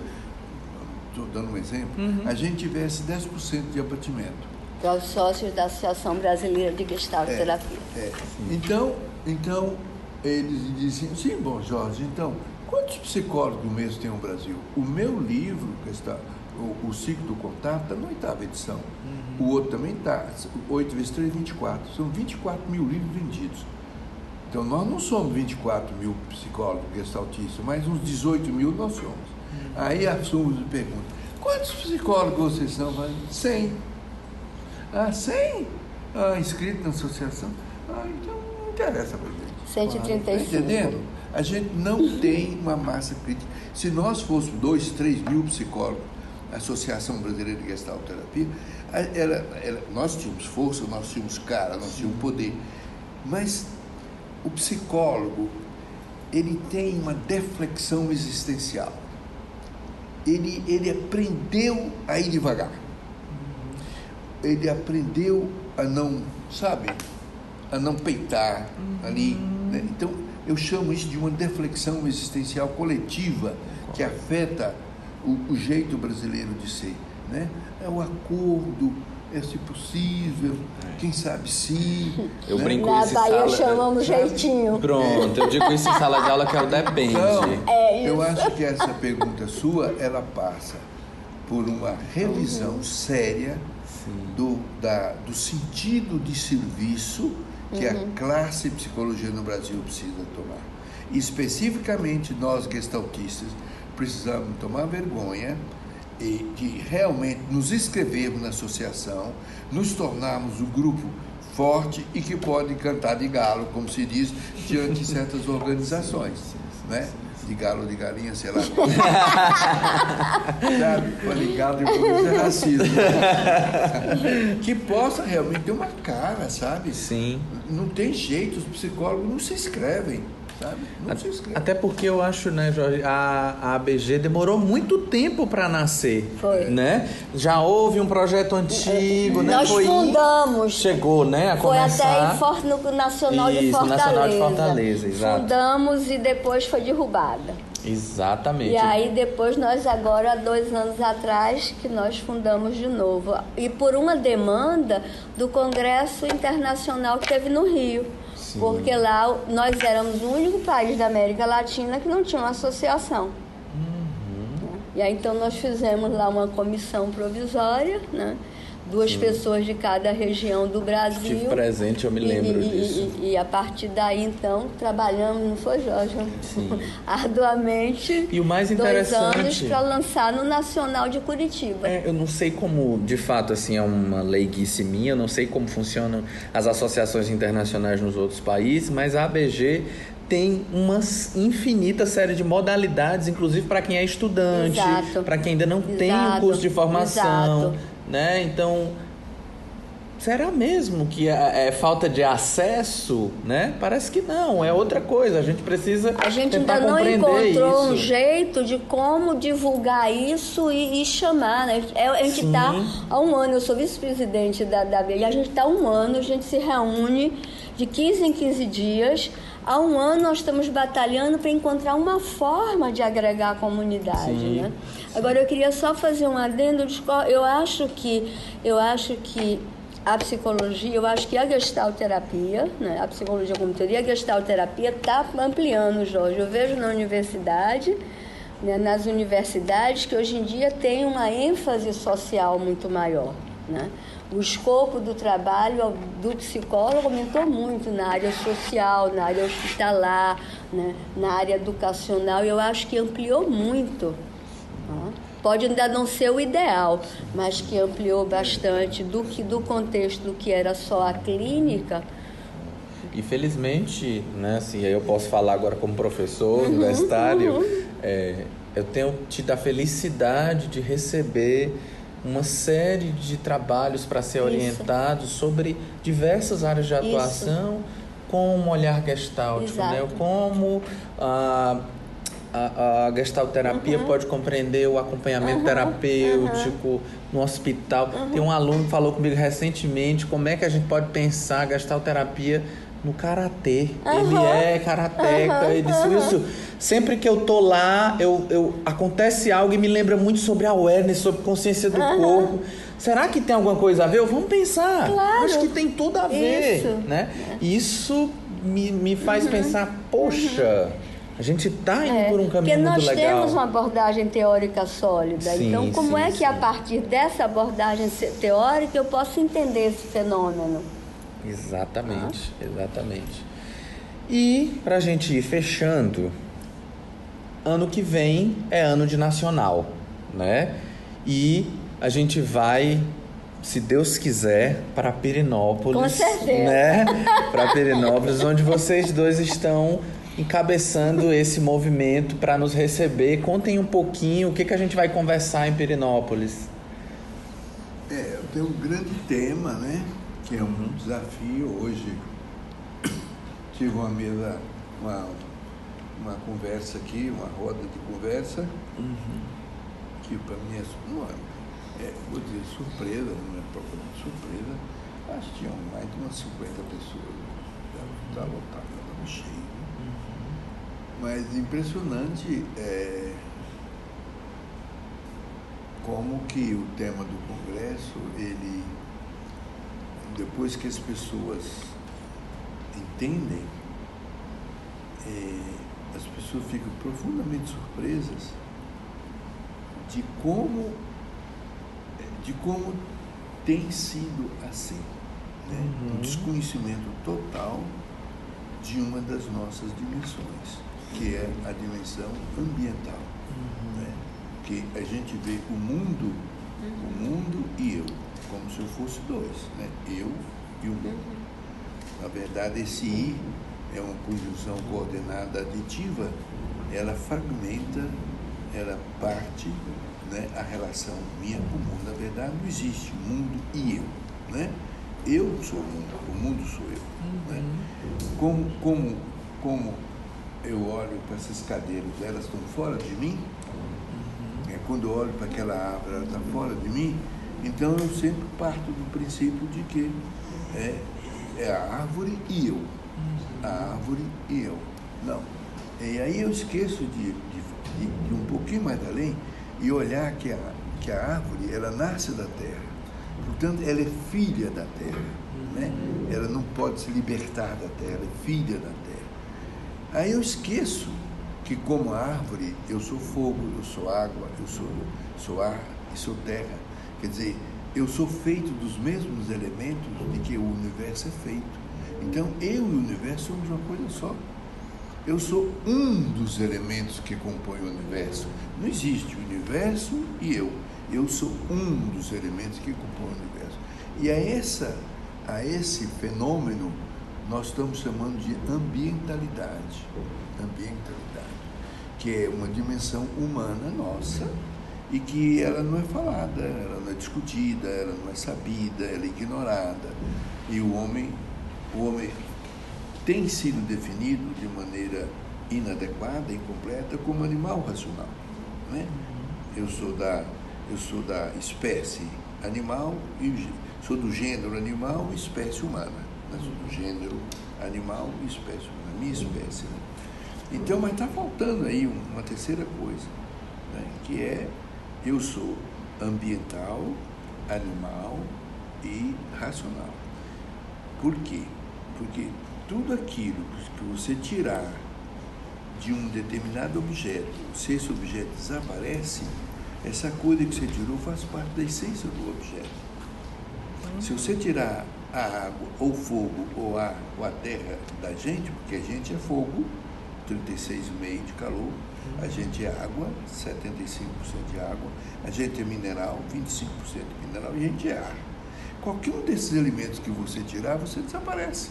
estou dando um exemplo, uhum. a gente tivesse 10% de abatimento. Para os sócios da Associação Brasileira de Gestalterapia. É, é. Então, então, eles diziam, sim, bom, Jorge, então, quantos psicólogos mesmo tem no Brasil? O meu livro, que está o, o ciclo do contato está na oitava edição. Uhum. O outro também está. 8 vezes 3, 24. São 24 mil livros vendidos. Então nós não somos 24 mil psicólogos gestaltistas, mas uns 18 mil nós somos. Uhum. Aí a Sumos pergunta, quantos psicólogos vocês são? 100. Ah, 100? Ah, inscrito na associação? Ah, então não interessa para gente. 135. Está entendendo? A gente não tem uma massa crítica. Se nós fôssemos 2, 3 mil psicólogos Associação Brasileira de Gestalterapia, era, era, nós tínhamos força, nós tínhamos cara, nós tínhamos poder, mas o psicólogo ele tem uma deflexão existencial. ele, ele aprendeu a ir devagar. Ele aprendeu a não, sabe, a não peitar ali. Né? Então, eu chamo isso de uma deflexão existencial coletiva que afeta o, o jeito brasileiro de ser. Né? É o acordo, é se possível, quem sabe se. Eu né? brinco Na isso Bahia sala. chamamos jeitinho. Pronto, eu digo isso em sala de aula que é o depende. Então, É eu isso. acho que essa pergunta sua, ela passa por uma revisão séria do, da, do sentido de serviço que a classe psicologia no Brasil precisa tomar. Especificamente nós gestaltistas precisamos tomar vergonha e de realmente nos inscrevermos na associação, nos tornarmos um grupo forte e que pode cantar de galo, como se diz, diante de certas organizações, né? De galo, de galinha, sei lá. Sabe? Falei galo de isso é racismo. que possa realmente ter uma cara, sabe? Sim. Não tem jeito, os psicólogos não se inscrevem, Até porque eu acho, né, Jorge, a, a ABG demorou muito tempo para nascer. Foi. Né? Já houve um projeto antigo, né? Nós Foi fundamos. Chegou, né, a Foi começar. até em For- no Nacional de Isso, Fortaleza. Nacional de Fortaleza, exato. Fundamos e depois foi derrubada. Exatamente. E aí depois nós agora, há dois anos atrás, que nós fundamos de novo. E por uma demanda do Congresso Internacional que teve no Rio. Sim. Porque lá nós éramos o único país da América Latina que não tinha uma associação. Uhum. E aí então nós fizemos lá uma comissão provisória, né? Duas pessoas de cada região do Brasil. Estive presente, eu me lembro e, disso. E, e a partir daí, então, trabalhamos, não foi, Jorge? Sim. Arduamente. E o mais Dois interessante- anos para lançar no Nacional de Curitiba. É, eu não sei como, de fato, assim, é uma leiguice minha, eu não sei como funcionam as associações internacionais nos outros países, mas a ABG tem uma infinita série de modalidades, inclusive para quem é estudante, Exato. para quem ainda não tem um Exato. curso de formação, Exato. Né? Então, será mesmo que é, é falta de acesso, né? Parece que não, é outra coisa. A gente precisa A gente ainda não encontrou um isso. jeito de como divulgar isso e, e chamar, né? É, A gente está há um ano, eu sou vice-presidente da, da BI, a gente está há um ano, a gente se reúne de 15 em 15 dias. Há um ano nós estamos batalhando para encontrar uma forma de agregar a comunidade, Sim. né? Agora eu queria só fazer um adendo, eu acho que eu acho que a psicologia, eu acho que a gestalterapia, né, a psicologia como teoria, a gestalterapia está ampliando, Jorge. Eu vejo na universidade, né, nas universidades, que hoje em dia tem uma ênfase social muito maior. Né? O escopo do trabalho do psicólogo aumentou muito na área social, na área hospitalar, né, na área educacional. Eu acho que ampliou muito. Tá? Pode ainda não ser o ideal, mas que ampliou bastante do que do contexto do que era só a clínica. E felizmente, né, assim, aí eu posso falar agora como professor universitário, é, eu tenho tido a felicidade de receber uma série de trabalhos para ser Isso. orientados sobre diversas áreas de atuação com um olhar gestáltico, Exato. né? Como a, a, a gestalterapia pode compreender o acompanhamento terapêutico no hospital. Tem um aluno que falou comigo recentemente como é que a gente pode pensar a gestalterapia no karatê. Ele é karateca. Ele disse, Wilson, sempre que eu tô lá, eu, eu, acontece algo e me lembra muito sobre awareness, sobre consciência do corpo. Será que tem alguma coisa a ver? Vamos pensar. Claro. Acho que tem tudo a ver. Isso. Né? Isso me, me faz pensar, poxa, a gente tá indo É, por um porque caminho nós muito legal. temos uma abordagem teórica sólida. Sim, então, como sim, é que sim. a partir dessa abordagem teórica eu posso entender esse fenômeno? Exatamente, exatamente. E pra gente ir fechando, ano que vem é ano de nacional, né? E a gente vai, se Deus quiser, para Pirinópolis, Com certeza. né? Para Pirinópolis, onde vocês dois estão encabeçando esse movimento para nos receber. Contem um pouquinho o que, que a gente vai conversar em Pirinópolis. É, eu tenho um grande tema, né? Que é um desafio. Hoje tive uma mesa, uma, uma conversa aqui, uma roda de conversa, Uhum. que para mim é, não é, vou dizer, surpresa, não é propriamente surpresa, acho que tinham mais de umas 50 pessoas, está lotado, estava cheio. Uhum. Mas impressionante é, como que o tema do Congresso, ele, depois que as pessoas entendem, é, as pessoas ficam profundamente surpresas de como, de como tem sido assim. Né? Uhum. Um desconhecimento total de uma das nossas dimensões, que é a dimensão ambiental. Uhum. Né? Que a gente vê o mundo, o mundo e eu, como se eu fosse dois, né? eu e o mundo. Uhum. Na verdade, esse I é uma conjunção coordenada aditiva, ela fragmenta, ela parte né, a relação minha com o mundo. Na verdade, não existe mundo e eu. Né? Eu sou o mundo, o mundo sou eu. Né? Uhum. Como, como, como eu olho para essas cadeiras, elas estão fora de mim, uhum. é, quando eu olho para aquela árvore, ela está fora de mim, então eu sempre parto do princípio de que é, é a árvore e eu a árvore e eu. Não. E aí eu esqueço de, de, de, de um pouquinho mais além e olhar que a, que a árvore, ela nasce da terra. Portanto, ela é filha da terra. Né? Ela não pode se libertar da terra, ela é filha da terra. Aí eu esqueço que como árvore eu sou fogo, eu sou água, eu sou, sou ar e sou terra. Quer dizer, eu sou feito dos mesmos elementos de que o universo é feito. Então, eu e o universo somos uma coisa só. Eu sou um dos elementos que compõem o universo. Não existe o universo e eu. Eu sou um dos elementos que compõem o universo. E a, essa, a esse fenômeno nós estamos chamando de ambientalidade. Ambientalidade. Que é uma dimensão humana nossa e que ela não é falada, ela não é discutida, ela não é sabida, ela é ignorada. E o homem o homem tem sido definido de maneira inadequada, incompleta, como animal racional. Né? Eu, sou da, eu sou da espécie animal, e sou do gênero animal e espécie humana. Né? Sou do gênero animal e espécie humana, minha espécie. Né? Então, mas está faltando aí uma terceira coisa, né? que é eu sou ambiental, animal e racional. Por quê? Porque tudo aquilo que você tirar de um determinado objeto, se esse objeto desaparece, essa coisa que você tirou faz parte da essência do objeto. Se você tirar a água, ou fogo, ou a, ou a terra da gente, porque a gente é fogo, 36,5% de calor, a gente é água, 75% de água, a gente é mineral, 25% de mineral, e a gente é ar. Qualquer um desses elementos que você tirar, você desaparece.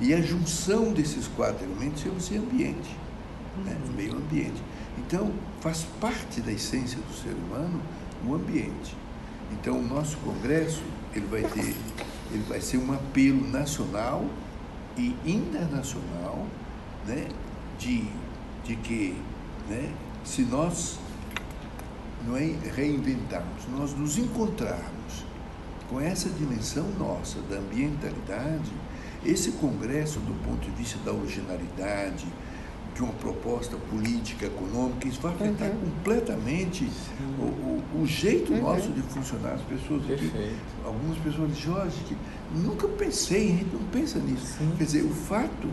E a junção desses quatro elementos chama-se ambiente, né? Uhum. meio ambiente. Então, faz parte da essência do ser humano o ambiente. Então, o nosso congresso ele vai ter, ele vai ser um apelo nacional e internacional, né, de, de que, né, se nós não é reinventarmos, nós nos encontrarmos com essa dimensão nossa da ambientalidade, esse congresso, do ponto de vista da originalidade, de uma proposta política, econômica, isso vai afetar uhum. completamente o, o, o, jeito uhum. nosso de funcionar. As pessoas aqui, algumas pessoas dizem, Jorge, que nunca pensei, a gente não pensa nisso. Sim. Quer dizer, o fato,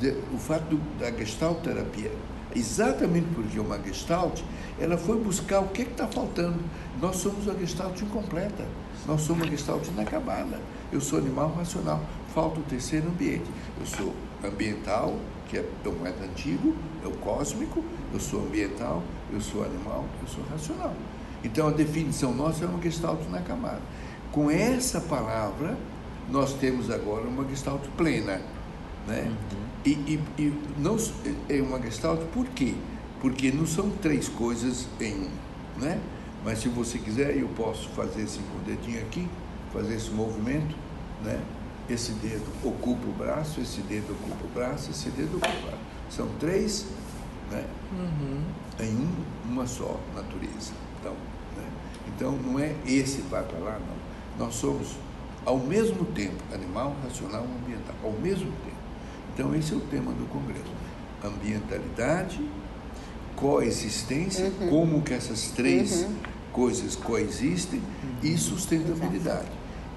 de, o fato da gestalt terapia, exatamente porque uma gestalt, ela foi buscar o que é está faltando. Nós somos uma gestalt incompleta, nós somos uma gestalt inacabada. Eu sou animal racional falta o terceiro ambiente. Eu sou ambiental, que é o mais antigo, é o cósmico, eu sou ambiental, eu sou animal, eu sou racional. Então a definição nossa é uma gestalt na camada. Com essa palavra, nós temos agora uma gestalt plena. Né? Uhum. E, e, e, não é uma gestalt por quê? Porque não são três coisas em um. Né? Mas se você quiser, eu posso fazer o dedinho aqui, fazer esse movimento, né? esse dedo ocupa o braço, esse dedo ocupa o braço, esse dedo ocupa o braço. São três né, uhum. em um, uma só natureza. Então, né? então não é esse vai para lá, não. Nós somos ao mesmo tempo animal, racional e ambiental, ao mesmo tempo. Então esse é o tema do Congresso. Ambientalidade, coexistência, uhum. como que essas três uhum. coisas coexistem uhum. e sustentabilidade.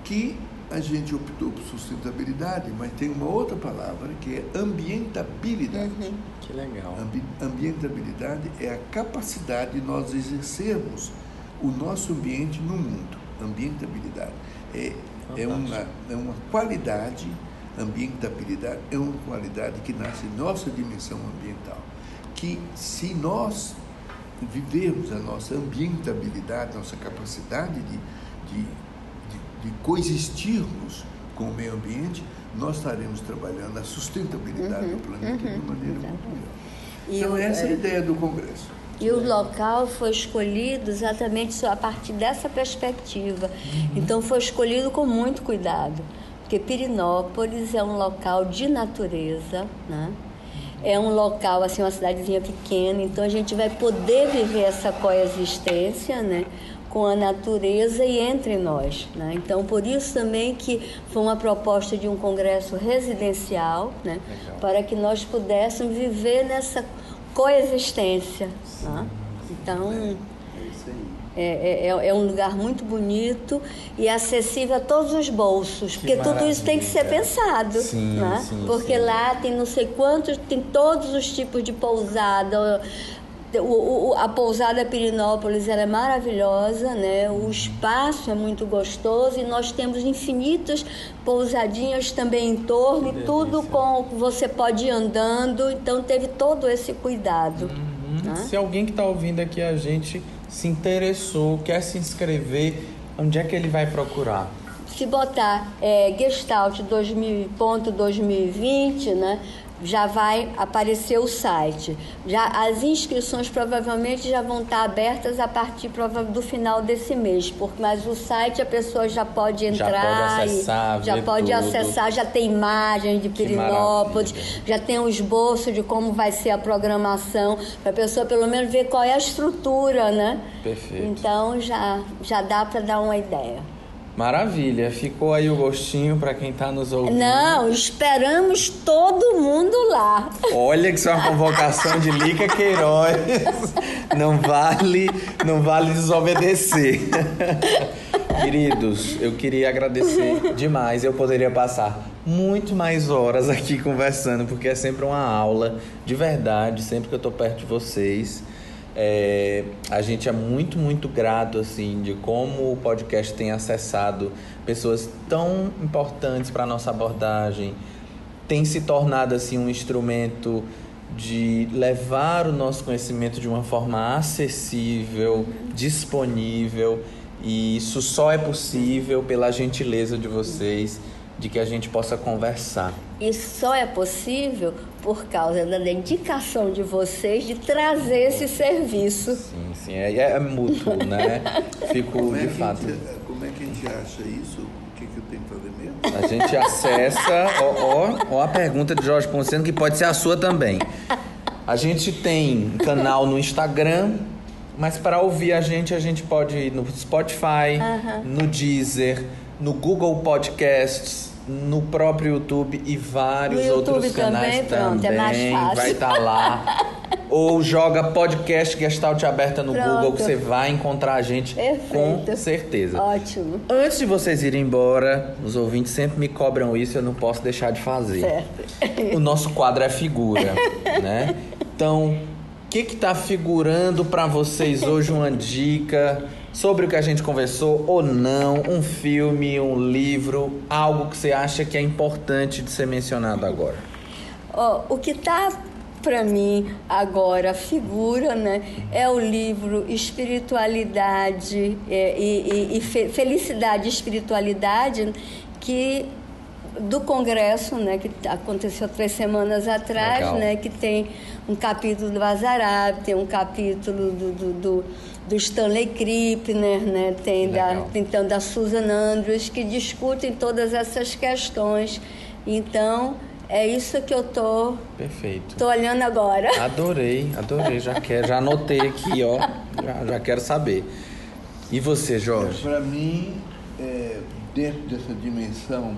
Que a gente optou por sustentabilidade, mas tem uma outra palavra que é ambientabilidade. Uhum. Que legal. Ambi ambientabilidade é a capacidade de nós exercermos o nosso ambiente no mundo. Ambientabilidade é, é, uma, é uma qualidade, ambientabilidade é uma qualidade que nasce em nossa dimensão ambiental. Que se nós vivermos a nossa ambientabilidade, nossa capacidade de, de de coexistirmos com o meio ambiente, nós estaremos trabalhando a sustentabilidade uhum, do planeta uhum, de maneira exatamente. muito melhor. E então, o, essa é a é, ideia do Congresso. E o local foi escolhido exatamente a partir dessa perspectiva. Uhum. Então, foi escolhido com muito cuidado, porque Pirinópolis é um local de natureza, né? É um local, assim, uma cidadezinha pequena, então a gente vai poder viver essa coexistência, né? com a natureza e entre nós. Né? Então, por isso também que foi uma proposta de um congresso residencial, né? para que nós pudéssemos viver nessa coexistência. Né? Então, é, é, é, é, um lugar muito bonito e acessível a todos os bolsos, que porque tudo isso tem que ser pensado, sim, né? Sim, porque sim. lá tem não sei quantos, tem todos os tipos de pousada, o, o, a pousada Pirinópolis é maravilhosa, né? O espaço é muito gostoso e nós temos infinitas pousadinhas também em torno, tudo com você pode ir andando, então teve todo esse cuidado. Uhum. Né? Se alguém que está ouvindo aqui a gente se interessou, quer se inscrever, onde é que ele vai procurar? Se botar é, Gestalt 2000.2020, né? Já vai aparecer o site. Já as inscrições provavelmente já vão estar abertas a partir do final desse mês, porque mas o site a pessoa já pode entrar já pode acessar, já pode tudo. acessar, já tem imagens de Pirinópolis, já tem um esboço de como vai ser a programação, para a pessoa pelo menos ver qual é a estrutura, né? Perfeito. Então já já dá para dar uma ideia. Maravilha, ficou aí o gostinho para quem está nos ouvindo. Não, esperamos todo mundo lá. Olha que isso é uma convocação de Lica Queiroz. Não vale, não vale desobedecer. Queridos, eu queria agradecer demais. Eu poderia passar muito mais horas aqui conversando, porque é sempre uma aula de verdade, sempre que eu estou perto de vocês. É, a gente é muito, muito grato assim de como o podcast tem acessado pessoas tão importantes para a nossa abordagem, tem se tornado assim um instrumento de levar o nosso conhecimento de uma forma acessível, disponível, e isso só é possível pela gentileza de vocês de que a gente possa conversar. Isso só é possível por causa da dedicação de vocês de trazer esse serviço. Sim, sim, é, é mútuo, né? Fico como é de fato. Gente, como é que a gente acha isso? O que, que eu tenho que fazer mesmo? A gente acessa, ó, ó, ó a pergunta de Jorge Ponceno, que pode ser a sua também. A gente tem um canal no Instagram, mas para ouvir a gente, a gente pode ir no Spotify, uh -huh. no Deezer, no Google Podcasts, no próprio YouTube e vários YouTube outros canais também. Pronto, também. É mais fácil. Vai estar tá lá. Ou joga podcast Gestalt aberta no Pronto. Google que você vai encontrar a gente Perfeito. com certeza. Ótimo. Antes de vocês irem embora, os ouvintes sempre me cobram isso, eu não posso deixar de fazer. Certo. O nosso quadro é figura, né? Então, o que que tá figurando para vocês hoje uma dica sobre o que a gente conversou ou não, um filme, um livro, algo que você acha que é importante de ser mencionado agora? Oh, o que está para mim agora figura né, é o livro Espiritualidade é, e, e, e, Felicidade e Espiritualidade que do congresso né que aconteceu três semanas atrás Legal. né que tem um capítulo do Azarab tem um capítulo do, do, do do Stanley Krippner, né? tem da, então, da Susan Andrews, que discutem todas essas questões. Então, É isso que eu tô. Perfeito. Tô olhando agora. Adorei, adorei. Já quero, já anotei aqui, ó. Já, já quero saber. E você, Jorge? Para mim, é, dentro dessa dimensão,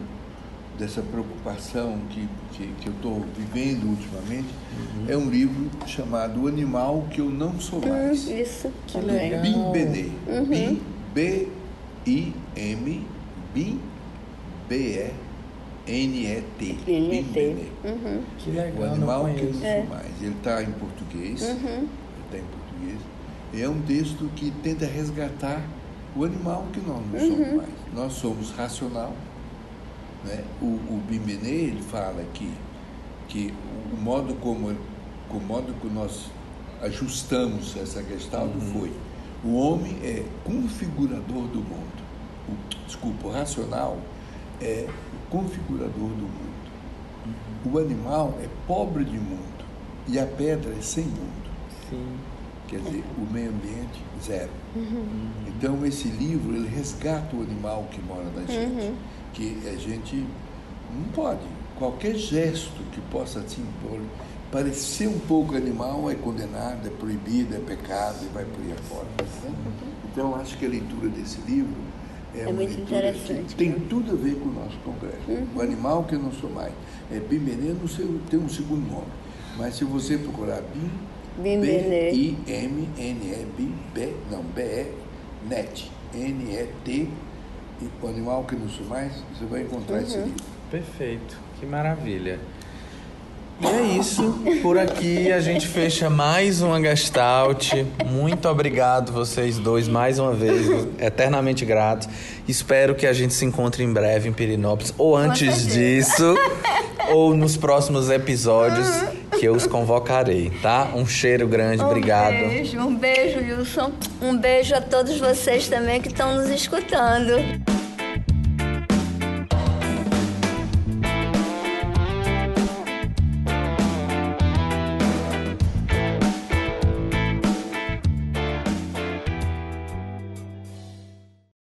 dessa preocupação que, que, que eu estou vivendo ultimamente, uhum. é um livro chamado O Animal que Eu Não Sou hum, Mais. Hum, isso, que legal. Bim Benê. Uhum. B-I-M, Bim, B-E. N-E-T. N-E-T. Uhum. Que legal. O animal que eu não sou é. mais. Ele está em português. Uhum. Ele está em português. É um texto que tenta resgatar o animal que nós não uhum. somos mais. Nós somos racional. Né? O, o Bimbenê, ele fala que, que o modo como o modo que nós ajustamos essa questão uhum. foi o homem é configurador do mundo. O, desculpa, o racional é configurador do mundo. Uhum. O animal é pobre de mundo e a pedra é sem mundo. Sim. Quer dizer, o meio ambiente, zero. Uhum. Então, esse livro, ele resgata o animal que mora na gente. Uhum. Que a gente não pode. Qualquer gesto que possa assim, parecer um pouco animal é condenado, é proibido, é pecado e vai por aí afora. Então, acho que a leitura desse livro é, é muito interessante. Tem né? tudo a ver com o nosso congresso. Uhum. O animal que eu não sou mais. É Bimenê, não sei, tem um segundo nome. Mas se você procurar Bim, B-I-M-N-E, B, não, B-E, NET, N-E-T, o animal que não sou mais, você vai encontrar uhum. esse livro. Perfeito, que maravilha. E é isso. Por aqui a gente fecha mais uma Gestalt. Muito obrigado vocês dois mais uma vez, eternamente grato. Espero que a gente se encontre em breve em Pirinópolis ou antes disso, ou nos próximos episódios que eu os convocarei, tá? Um cheiro grande, um obrigado. Um beijo, um beijo, Wilson. Um beijo a todos vocês também que estão nos escutando.